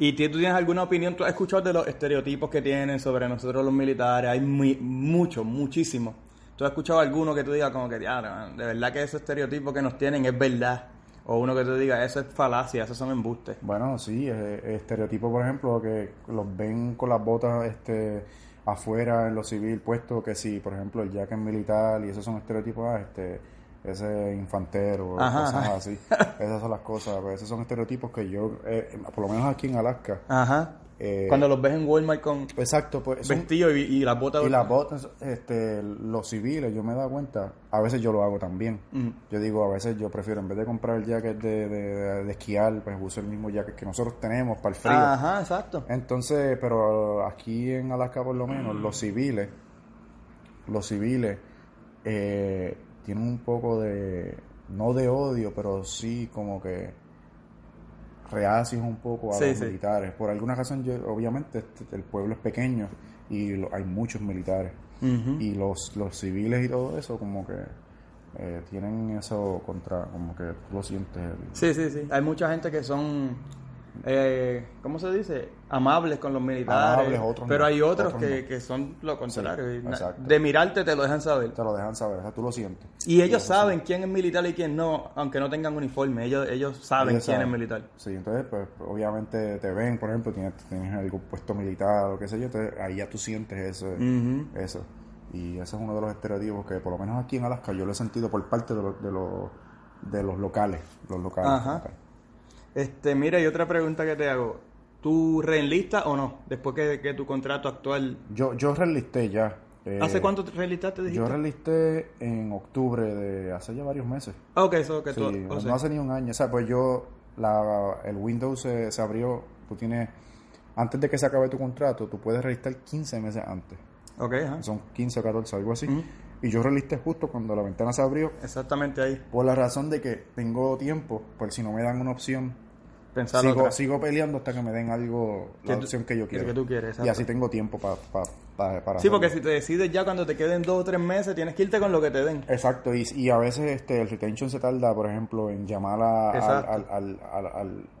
¿Y tú tienes alguna opinión? ¿Tú has escuchado de los estereotipos que tienen sobre nosotros los militares? Hay muchos, muchísimos. ¿Tú has escuchado alguno que tú digas como que, "Diablo, man, de verdad que ese estereotipo que nos tienen es verdad? O uno que tú digas, eso es falacia, esos son embustes. Bueno, sí, eh, estereotipo, por ejemplo, que los ven con las botas este, afuera en lo civil puesto, que sí, por ejemplo, el jacket militar y esos son estereotipos, ah, este, ese infantero, Ajá, cosas ajá. así. Esas son las cosas, pues, esos son estereotipos que yo, eh, por lo menos aquí en Alaska, Ajá. eh, Cuando los ves en Walmart con exacto, pues son- vestido y, y las botas... y las botas, este, los civiles, yo me he dado cuenta, a veces yo lo hago también. Ujú. Yo digo, a veces yo prefiero, en vez de comprar el jacket de, de, de esquiar, pues uso el mismo jacket que nosotros tenemos para el frío. Ajá, exacto. Entonces, pero aquí en Alaska por lo menos, los civiles, los civiles eh, tienen un poco de, no de odio, pero sí como que reacios un poco a Sí, los sí. militares. Por alguna razón, yo, obviamente, este, el pueblo es pequeño y lo- hay muchos militares. Y los, los civiles y todo eso como que eh, tienen eso contra, como que tú lo sientes. Sí, sí, sí. Hay mucha gente que son, eh, ¿cómo se dice? Amables con los militares. Amables, otros pero no, hay otros, otros que, no. que son lo contrario. Sí, de mirarte te lo dejan saber. Te lo dejan saber, o sea, tú lo sientes. Y ellos saben quién es militar y quién no, aunque no tengan uniforme. Ellos, ellos saben Ellos quién saben. es militar. Sí, entonces, pues, obviamente te ven, por ejemplo, tienes, tienes algún puesto militar o qué sé yo, entonces ahí ya tú sientes eso. Ujú. eso. Y ese es uno de los estereotipos que, por lo menos aquí en Alaska, yo lo he sentido por parte de, los de, los, de los locales. Los locales Ajá. Este, mira, y otra pregunta que te hago. ¿Tú reenlistas o no? Después que, que tu contrato actual... Yo, yo relisté ya. eh, ¿Hace cuánto te realistaste, dijiste? Yo relisté en octubre de hace ya varios meses. Ah, ok, eso que Sí, tú... o no hace ni un año. O sea, pues yo, la, el Windows se, se abrió, tú tienes, antes de que se acabe tu contrato, tú puedes registrar 15 meses antes. ok, ajá. Son 15 o 14, algo así. Y yo relisté justo cuando la ventana se abrió, Exactamente ahí. por la razón de que tengo tiempo, por si no me dan una opción, Pensar sigo, otra. sigo peleando hasta que me den algo, la tú- opción que yo quiero. que tú quieres, y así tengo tiempo pa- pa- pa- para Sí, hacerlo. porque si te decides ya cuando te queden dos o tres meses, tienes que irte con lo que te den. Exacto, y, y a veces este, el retention se tarda, por ejemplo, en llamar a- al, al,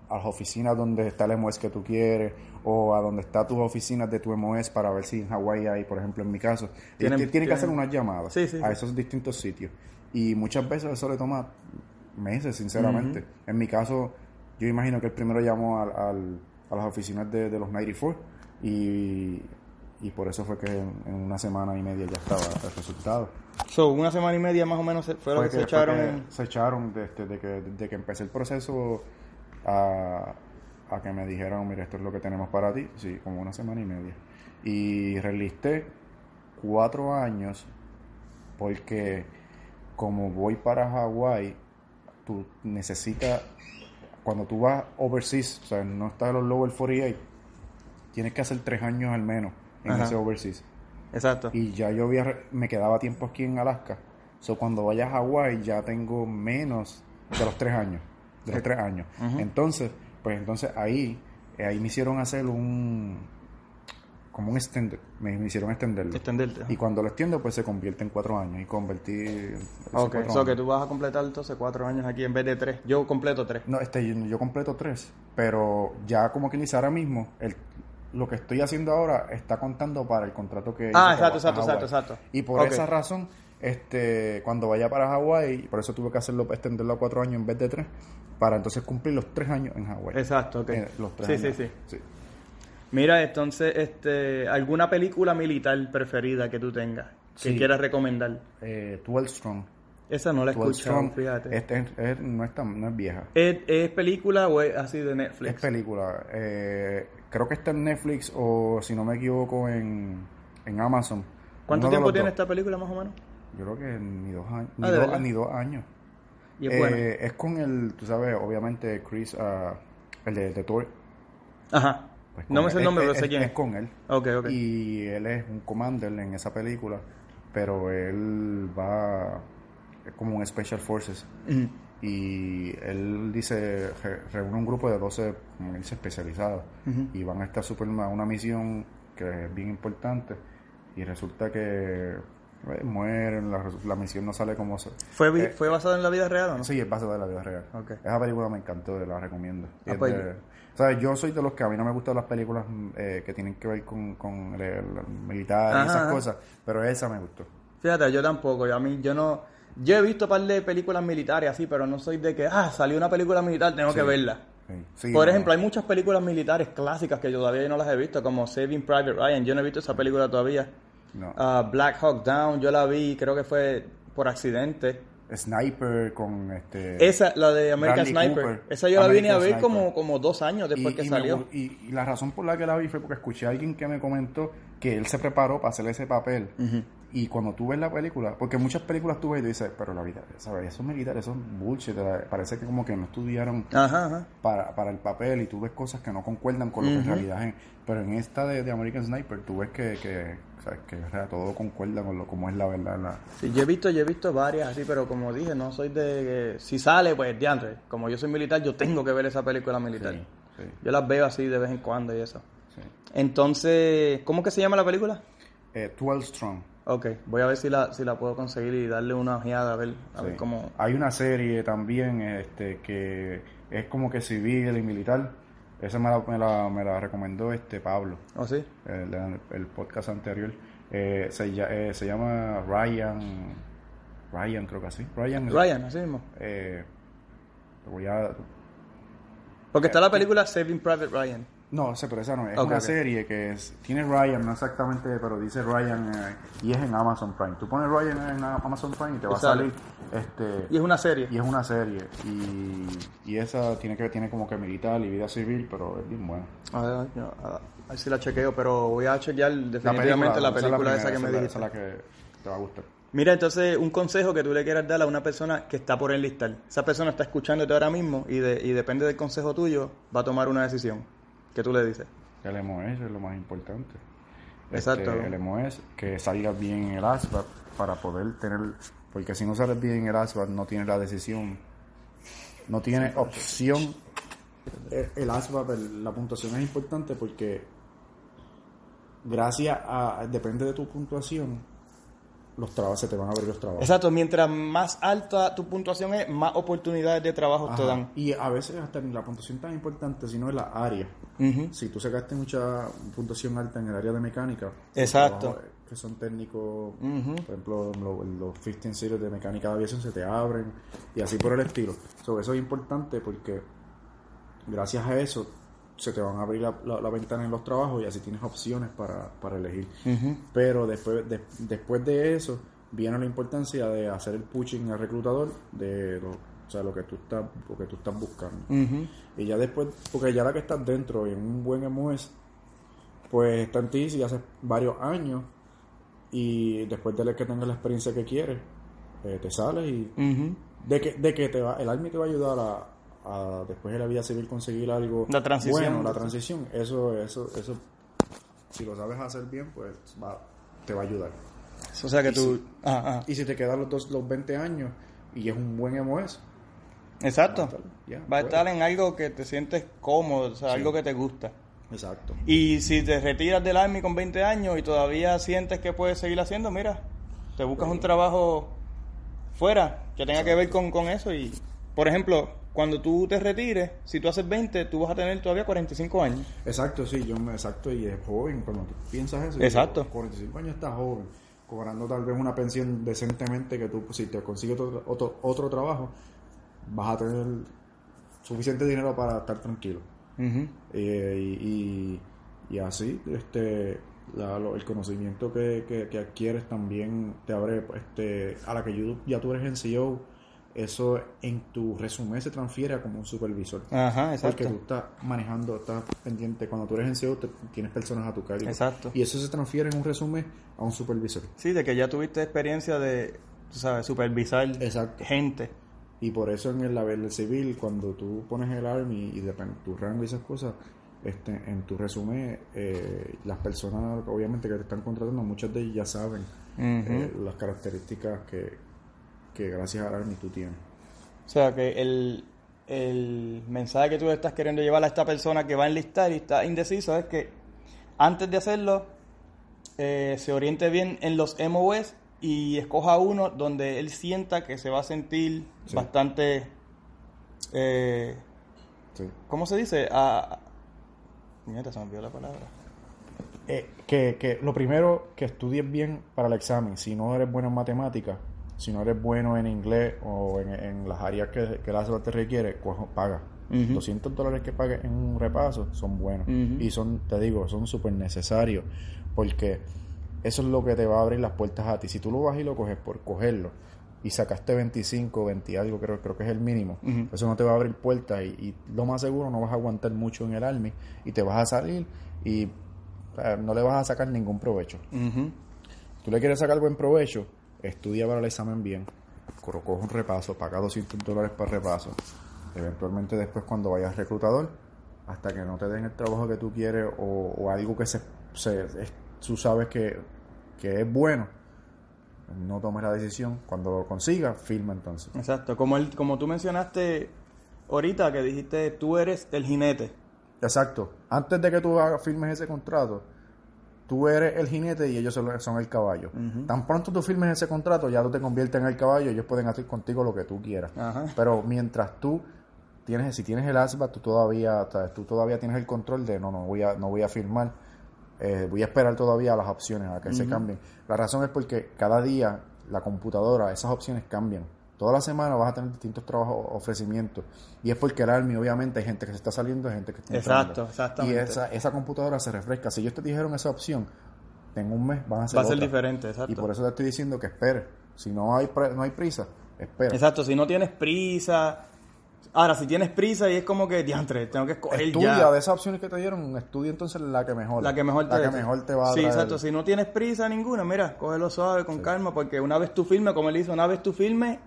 a las oficinas donde está el MOS que tú quieres o a donde está tus oficinas de tu MOS para ver si en Hawái hay, por ejemplo, en mi caso. Tienen- Tienen, tienen que hacer unas llamadas Sí, sí, a esos distintos sitios. Y muchas veces eso le toma meses, sinceramente. En mi caso, yo imagino que el primero llamó al, al- a las oficinas de, de los 94 y, y por eso fue que en, en una semana y media ya estaba el resultado. So, una semana y media más o menos fue lo que, se echaron. se echaron desde, de que, desde que empecé el proceso a, a que me dijeron, mira, esto es lo que tenemos para ti, sí, como una semana y media. Y relisté cuatro años porque como voy para Hawái, tú necesitas, cuando tú vas overseas, o sea, no estás en los lower 48, tienes que hacer tres años al menos en Ajá. ese overseas. Exacto. Y ya yo había, me quedaba tiempo aquí en Alaska. So, cuando vaya a Hawái ya tengo menos de los tres años. De los tres años. Entonces, pues entonces ahí, ahí me hicieron hacer un, como un extender. Me, me hicieron extenderlo. Extenderte. Y cuando lo extiendo, pues se convierte en cuatro años. Y convertí... Ok, cuatro so que tú vas a completar entonces cuatro años aquí en vez de tres. Yo completo tres. No, este, yo, yo completo tres, pero ya como que dice ahora mismo, el, lo que estoy haciendo ahora está contando para el contrato que Ah, exacto, exacto, exacto, exacto. Y por esa razón, este, cuando vaya para Hawái, por eso tuve que hacerlo, extenderlo a cuatro años en vez de tres, para entonces cumplir los tres años en Hawái. Exacto, ok. Eh, los tres sí, años. sí, sí. sí. Mira, entonces, este, ¿alguna película militar preferida que tú tengas? Que Sí. quieras recomendar. Eh, 12 Strong. Esa no la he 12 escuchado, fíjate. este es- es- no, es tan- no es vieja. ¿Es, es película o es así de Netflix? Es película. Eh, creo que está en Netflix o, si no me equivoco, en, en Amazon. ¿Cuánto Uno tiempo tiene dos. esta película más o menos? Yo creo que ni dos años. Ah, Ni, ¿de dos, ni dos años. Y es Eh, es con el, tú sabes, obviamente Chris, ah, el de, de Thor. Ajá. Pues no me sé el nombre, Es- pero sé es- quién Es con él. Y él es un commander en esa película, pero él va es como un Special Forces. Y él dice, re- reúne un grupo de 12, como él dice, especializados. Y van a esta super, a una misión que es bien importante. Y resulta que mueren, la, la misión no sale como se... ¿Fue, Eh, ¿Fue basada en la vida real o no? Sí, es basada en la vida real. Ok. Esa película me encantó, la recomiendo. Ah, es pues- de- o sea, yo soy de los que a mí no me gustan las películas eh, que tienen que ver con, con el, el militar y esas ajá. cosas, pero esa me gustó. Fíjate, yo tampoco. yo A mí, yo no. Yo he visto un par de películas militares así, pero no soy de que, ah, salió una película militar, tengo que verla. Sí, sí, Por no, ejemplo, hay muchas películas militares clásicas que yo todavía no las he visto, como Saving Private Ryan. Yo no he visto esa película todavía. No. Ah, Black Hawk Down, yo la vi, creo que fue por accidente. Sniper con este... Esa, la de American Bradley Sniper. Cooper. Esa yo la vine a ver Sniper. como, como dos años después que salió. y, y la razón por la que la vi fue porque escuché a alguien que me comentó que él se preparó para hacer ese papel. Y cuando tú ves la película, porque muchas películas tú ves y tú dices, pero la vida, ¿sabes? Esos militares, esos bullshit, la- parece que como que no estudiaron Ajá, ajá. para, para el papel y tú ves cosas que no concuerdan con lo que en realidad es. Pero en esta de, de American Sniper tú ves que, que, ¿sabes? que o sea, todo concuerda con lo como es la verdad. La, Sí, yo he visto, yo he visto varias así, pero como dije, no soy de que si sale, pues diantre. Como yo soy militar, yo tengo que ver esa película militar. Sí, sí. Yo las veo así de vez en cuando y eso. sí. Entonces, ¿cómo que se llama la película? Eh, 12 Strong. Ok, voy a ver si la, si la puedo conseguir y darle una ojeada a ver, a ver cómo... Hay una serie también este, que es como que civil y militar. Esa me la, me la, me la recomendó este Pablo, ¿Oh, sí? el, el podcast anterior. Eh, se, eh, se llama Ryan. Ryan, creo que así. Ryan. Ryan, así mismo. Eh, voy a, Porque está la película Saving Private Ryan. No, sé, pero esa no es. Una serie que es, tiene Ryan, no exactamente, pero dice Ryan eh, y es en Amazon Prime. Tú pones Ryan en Amazon Prime y te va a salir. Este, Y es una serie. y es una serie. Y, y esa tiene que tiene como que militar y vida civil, pero es bien buena. A ver, yo- a ver si la chequeo, pero voy a chequear definitivamente la película esa que me dijiste. esa es la que te va a gustar. Mira, entonces, un consejo que tú le quieras dar a una persona que está por enlistar. Esa persona está escuchándote ahora mismo y, de, y depende del consejo tuyo, va a tomar una decisión. ¿Qué tú le dices? El MOS es lo más importante. Exacto. Este, el MOS, que salgas bien en el ASVAB para poder tener... Porque si no sales bien en el ASVAB, no tienes la decisión, no tienes opción. El, el- la puntuación es importante porque gracias a... Depende de tu puntuación, los trabajos, se te van a abrir los trabajos. Exacto, mientras más alta tu puntuación es, más oportunidades de trabajo te dan. Y a veces hasta ni la puntuación tan importante, sino en la área. Si tú sacaste mucha puntuación alta en el área de mecánica, los Exacto. trabajos que son técnicos, por ejemplo, lo- los 15 series de mecánica de aviación se te abren y así por el estilo. So, eso es importante porque gracias a eso se te van a abrir la, la- la ventana en los trabajos y así tienes opciones para, para elegir. Pero después de, después de eso viene la importancia de hacer el pushing al reclutador de lo, o sea, lo que tú estás lo que tú estás buscando. Y ya después, porque ya la que estás dentro en un buen MOS, pues está en ti si hace varios años y después de que tengas la experiencia que quieres, eh, te sales y de que, de que te va, el Army te va a ayudar a, a después de la vida civil conseguir algo La transición. bueno, la transición, eso, eso, eso, si lo sabes hacer bien, pues va, te va a ayudar. O sea que Y tú... Ajá, ajá. Y si te quedan los, dos, los 20 años y es un buen MOS, Exacto. Va a pues. estar en algo que te sientes cómodo, o sea, algo que te gusta. exacto. Y si te retiras del Army con 20 años y todavía sientes que puedes seguir haciendo, mira, te buscas un trabajo fuera que tenga que ver con, con eso. Y, por ejemplo, cuando tú te retires, si tú haces 20, tú vas a tener todavía 45 años. Exacto, sí, yo me exacto y es joven cuando tú piensas eso. Exacto. yo, 45 años estás joven, cobrando tal vez una pensión decentemente que tú si te consigues otro, otro, otro trabajo vas a tener suficiente dinero para estar tranquilo. Eh, y, y, y así este la- lo- el conocimiento que, que, que adquieres también te abre este a la que yo- ya tú eres NCO eso en tu resumen se transfiere a como un supervisor Ajá, porque exacto. tú estás manejando, estás pendiente. Cuando tú eres NCO, te- tienes personas a tu cargo. Exacto. Y eso se transfiere en un resumen a un supervisor. Sí, de que ya tuviste experiencia de, tú sabes, supervisar Exacto. gente. Y por eso en el label civil, cuando tú pones el Army y depende tu rango y esas cosas, este, en tu resumen, eh, las personas, obviamente, que te están contratando, muchas de ellas ya saben eh, las características que, que gracias al Army tú tienes. O sea, que el, el mensaje que tú estás queriendo llevar a esta persona que va a enlistar y está indeciso es que antes de hacerlo eh, se oriente bien en los MOS y escoja uno donde él sienta que se va a sentir Sí. bastante, eh, Sí. ¿cómo se dice? Ah, mierda, se me olvidó la palabra. Eh, que, que lo primero, que estudies bien para el examen. Si no eres bueno en matemáticas, si no eres bueno en inglés o en, en las áreas que, que la SEBA te requiere, paga. Ujú. 200 dólares que pagues en un repaso son buenos. Y son, te digo, son súper necesarios. Porque eso es lo que te va a abrir las puertas a ti. Si tú lo vas y lo coges por cogerlo y sacaste 25, 20 y algo, creo, creo que es el mínimo, eso no te va a abrir puertas y, y lo más seguro no vas a aguantar mucho en el Army y te vas a salir y o sea, no le vas a sacar ningún provecho. Tú le quieres sacar buen provecho, estudia para el examen bien, co- coge un repaso, paga 200 dólares para el repaso. Eventualmente después cuando vayas reclutador, hasta que no te den el trabajo que tú quieres o, o algo que se, se- es- tú sabes que, que es bueno, no tomes la decisión. Cuando lo consigas, firma entonces. Exacto, como, el, como tú mencionaste ahorita que dijiste tú eres el jinete. Exacto. Antes de que tú firmes ese contrato, tú eres el jinete y ellos son, el caballo. Tan pronto tú firmes ese contrato, ya tú te conviertes en el caballo, ellos pueden hacer contigo lo que tú quieras. Ajá. Pero mientras tú tienes, si tienes el ASBA, tú todavía, tú todavía tienes el control de no, no voy a, no voy a firmar. eh, voy a esperar todavía las opciones a que se cambien. La razón es porque cada día la computadora, esas opciones cambian. Toda la semana vas a tener distintos trabajos, ofrecimientos. Y es porque el Army, obviamente, hay gente que se está saliendo, hay gente que está Exacto, entrando. exactamente. Y esa, esa computadora se refresca. Si ellos te dijeron esa opción, en un mes van a ser Va a ser otra. diferente, exacto. Y por eso te estoy diciendo que espere. Si no hay, no hay prisa, espera. Exacto, si no tienes prisa. Ahora, si tienes prisa y es como que, diantre, tengo que escoger Estudia ya. de esas opciones que te dieron, estudia entonces la que mejor. La que mejor te, la que mejor te va a Sí, traer. exacto. Si no tienes prisa ninguna, mira, cógelo suave, con calma, porque una vez tú filmes, como él dice, una vez tú filmes,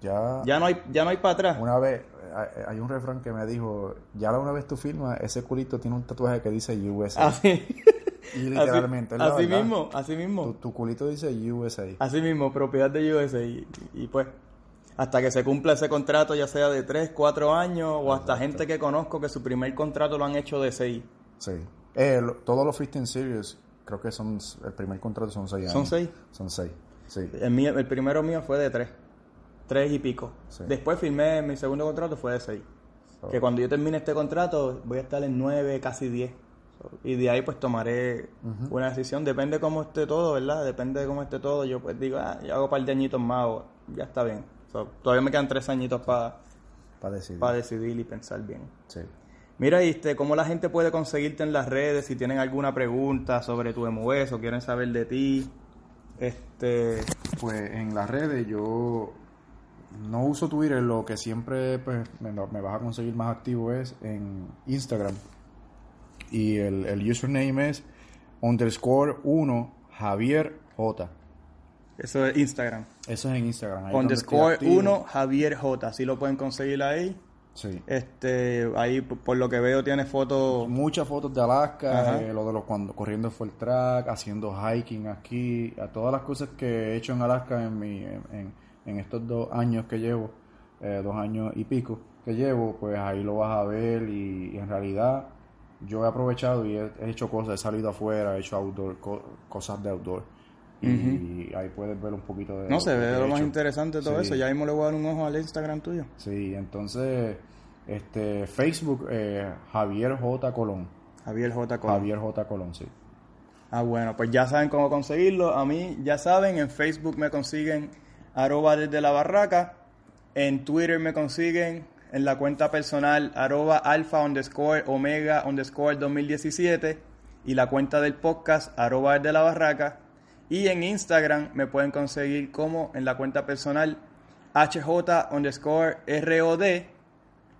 Ya, ya no hay, ya no hay para atrás. una vez, hay- un refrán que me dijo, ya la una vez tú filmas, ese culito tiene un tatuaje que dice USA. Así, y literalmente, así, así verdad. mismo, así Tu, mismo. tu culito dice USA. Así mismo, propiedad de USA. Y, y, pues, hasta que se cumpla ese contrato, ya sea de 3, 4 años, o hasta gente que conozco que su primer contrato lo han hecho de 6. Sí. Eh, lo- todos los 15 Series, creo que son, el primer contrato son 6 años. ¿Son seis? Son 6. Sí. El, mío- el primero mío fue de tres. Tres y pico. Sí. Después firmé mi segundo contrato, fue de seis. Que cuando yo termine este contrato voy a estar en nueve, casi diez. So, y de ahí pues tomaré una decisión. Depende cómo esté todo, ¿verdad? Depende de cómo esté todo. Yo pues digo, ah, yo hago un par de añitos más o ya está bien. So, todavía me quedan tres añitos para decidir. decidir y pensar bien. Sí. Mira, este, ¿cómo la gente puede conseguirte en las redes? Si tienen alguna pregunta sobre tu MOS o quieren saber de ti. Este, Pues en las redes yo no uso Twitter, lo que siempre pues, me, me vas a conseguir más activo es en Instagram. Y el, el username es underscore 1 Javier J. eso es Instagram. Eso es en Instagram. ahí Underscore activo. 1 Javier J. Así lo pueden conseguir ahí. Sí. Este, ahí por lo que veo tiene fotos. Muchas fotos de Alaska, eh, lo de los cuando corriendo full track, haciendo hiking aquí, a todas las cosas que he hecho en Alaska en mi en, en- en estos dos años que llevo, eh, dos años y pico que llevo, pues ahí lo vas a ver y, y en realidad yo he aprovechado y he, he hecho cosas, he salido afuera, he hecho outdoor, co- cosas de outdoor y ahí puedes ver un poquito de No se ve he lo más hecho. interesante todo Sí. eso. Ya mismo le voy a dar un ojo al Instagram tuyo. Sí, entonces este Facebook eh, Javier J Colón. Javier J. Colón. Javier J. Colón, sí. Ah, bueno, pues ya saben cómo conseguirlo. A mí, ya saben, en Facebook me consiguen arroba desde la barraca. En Twitter me consiguen en la cuenta personal arroba alfa underscore omega underscore 2017 y la cuenta del podcast arroba desde la barraca. Y en Instagram me pueden conseguir como en la cuenta personal hj underscore rod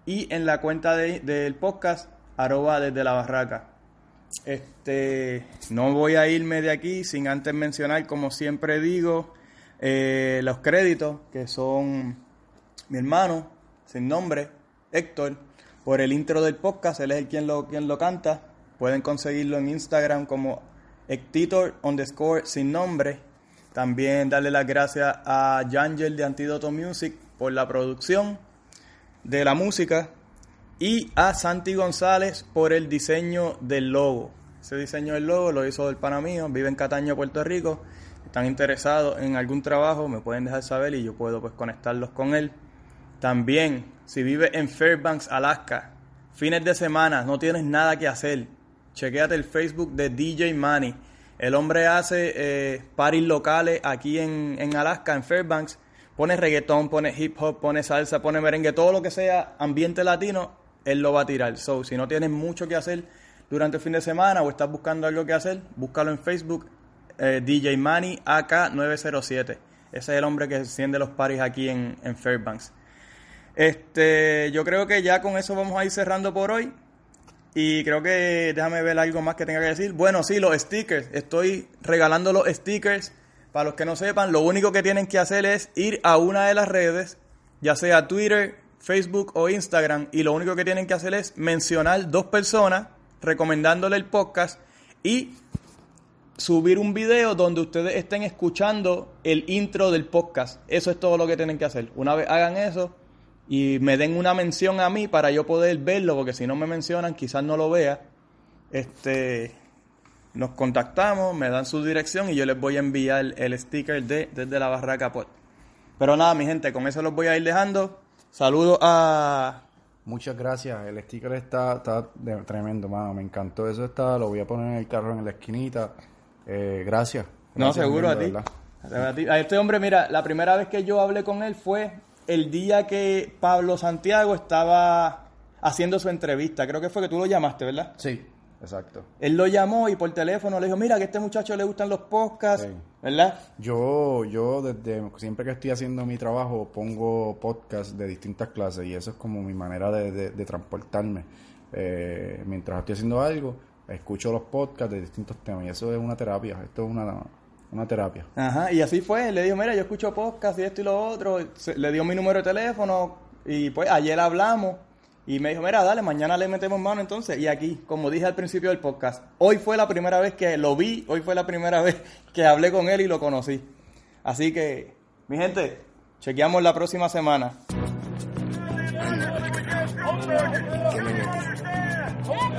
y en la cuenta de- del podcast arroba desde la barraca. Este, no voy a irme de aquí sin antes mencionar, como siempre digo, eh, los créditos que son mi hermano, sin nombre, Héctor, por el intro del podcast, él es el quien lo, quien lo canta. Pueden conseguirlo en Instagram como Hectitor underscore sin nombre. También darle las gracias a Jangel de Antidoto Music por la producción de la música y a Santi González por el diseño del logo. Ese diseño del logo lo hizo el pana mío, vive en Cataño, Puerto Rico. Están interesados en algún trabajo, me pueden dejar saber y yo puedo pues conectarlos con él. También, si vive en Fairbanks, Alaska, fines de semana, no tienes nada que hacer, chequéate el Facebook de DJ Manny. El hombre hace eh, parties locales aquí en, en Alaska, en Fairbanks. Pone reggaetón, pone hip hop, pone salsa, pone merengue, todo lo que sea ambiente latino, él lo va a tirar. So, si no tienes mucho que hacer durante el fin de semana o estás buscando algo que hacer, búscalo en Facebook, eh, DJ Manny AK907. Ese es el hombre que enciende los paris aquí en, en Fairbanks. Este, yo creo que ya con eso vamos a ir cerrando por hoy. Y creo que déjame ver algo más que tenga que decir. Bueno, sí, los stickers. Estoy regalando los stickers. Para los que no sepan, lo único que tienen que hacer es ir a una de las redes, ya sea Twitter, Facebook o Instagram, y lo único que tienen que hacer es mencionar dos personas recomendándole el podcast y subir un video donde ustedes estén escuchando el intro del podcast. Eso es todo lo que tienen que hacer. Una vez hagan eso y me den una mención a mí para yo poder verlo, porque si no me mencionan quizás no lo vea. Este, nos contactamos, me dan su dirección y yo les voy a enviar el sticker de desde la barraca pod. Pero nada, mi gente, con eso los voy a ir dejando. Saludos a Muchas gracias. El sticker está, está tremendo, mano. Me encantó. Eso está, lo voy a poner en el carro en la esquinita. Eh, gracias. No, Gracias, seguro a ti. A ti. A este hombre, mira, la primera vez que yo hablé con él fue el día que Pablo Santiago estaba haciendo su entrevista. Creo que fue que tú lo llamaste, ¿verdad? Sí, exacto. Él lo llamó y por teléfono le dijo, mira, que a este muchacho le gustan los podcasts, Sí. ¿verdad? Yo, yo desde siempre que estoy haciendo mi trabajo pongo podcasts de distintas clases y eso es como mi manera de, de- de transportarme. Eh, mientras estoy haciendo algo, escucho los podcasts de distintos temas y eso es una terapia. Esto es una, una terapia. Ajá, y así fue. Le dijo, mira, yo escucho podcast y esto y lo otro. Se- le dio mi número de teléfono y pues ayer hablamos. Y me dijo, mira, dale, mañana le metemos mano entonces. Y aquí, como dije al principio del podcast, hoy fue la primera vez que lo vi, hoy fue la primera vez que hablé con él y lo conocí. Así que, mi gente, chequeamos la próxima semana.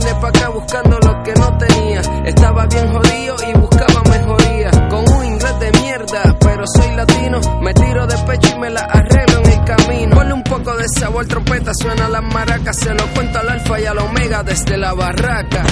vine pa' acá buscando lo que no tenía, estaba bien jodido y buscaba mejoría, con un inglés de mierda, pero soy latino, me tiro de pecho y me la arreglo en el camino. Ponle un poco de sabor, trompeta, suena las maracas, se lo cuento al alfa y al omega desde la barraca.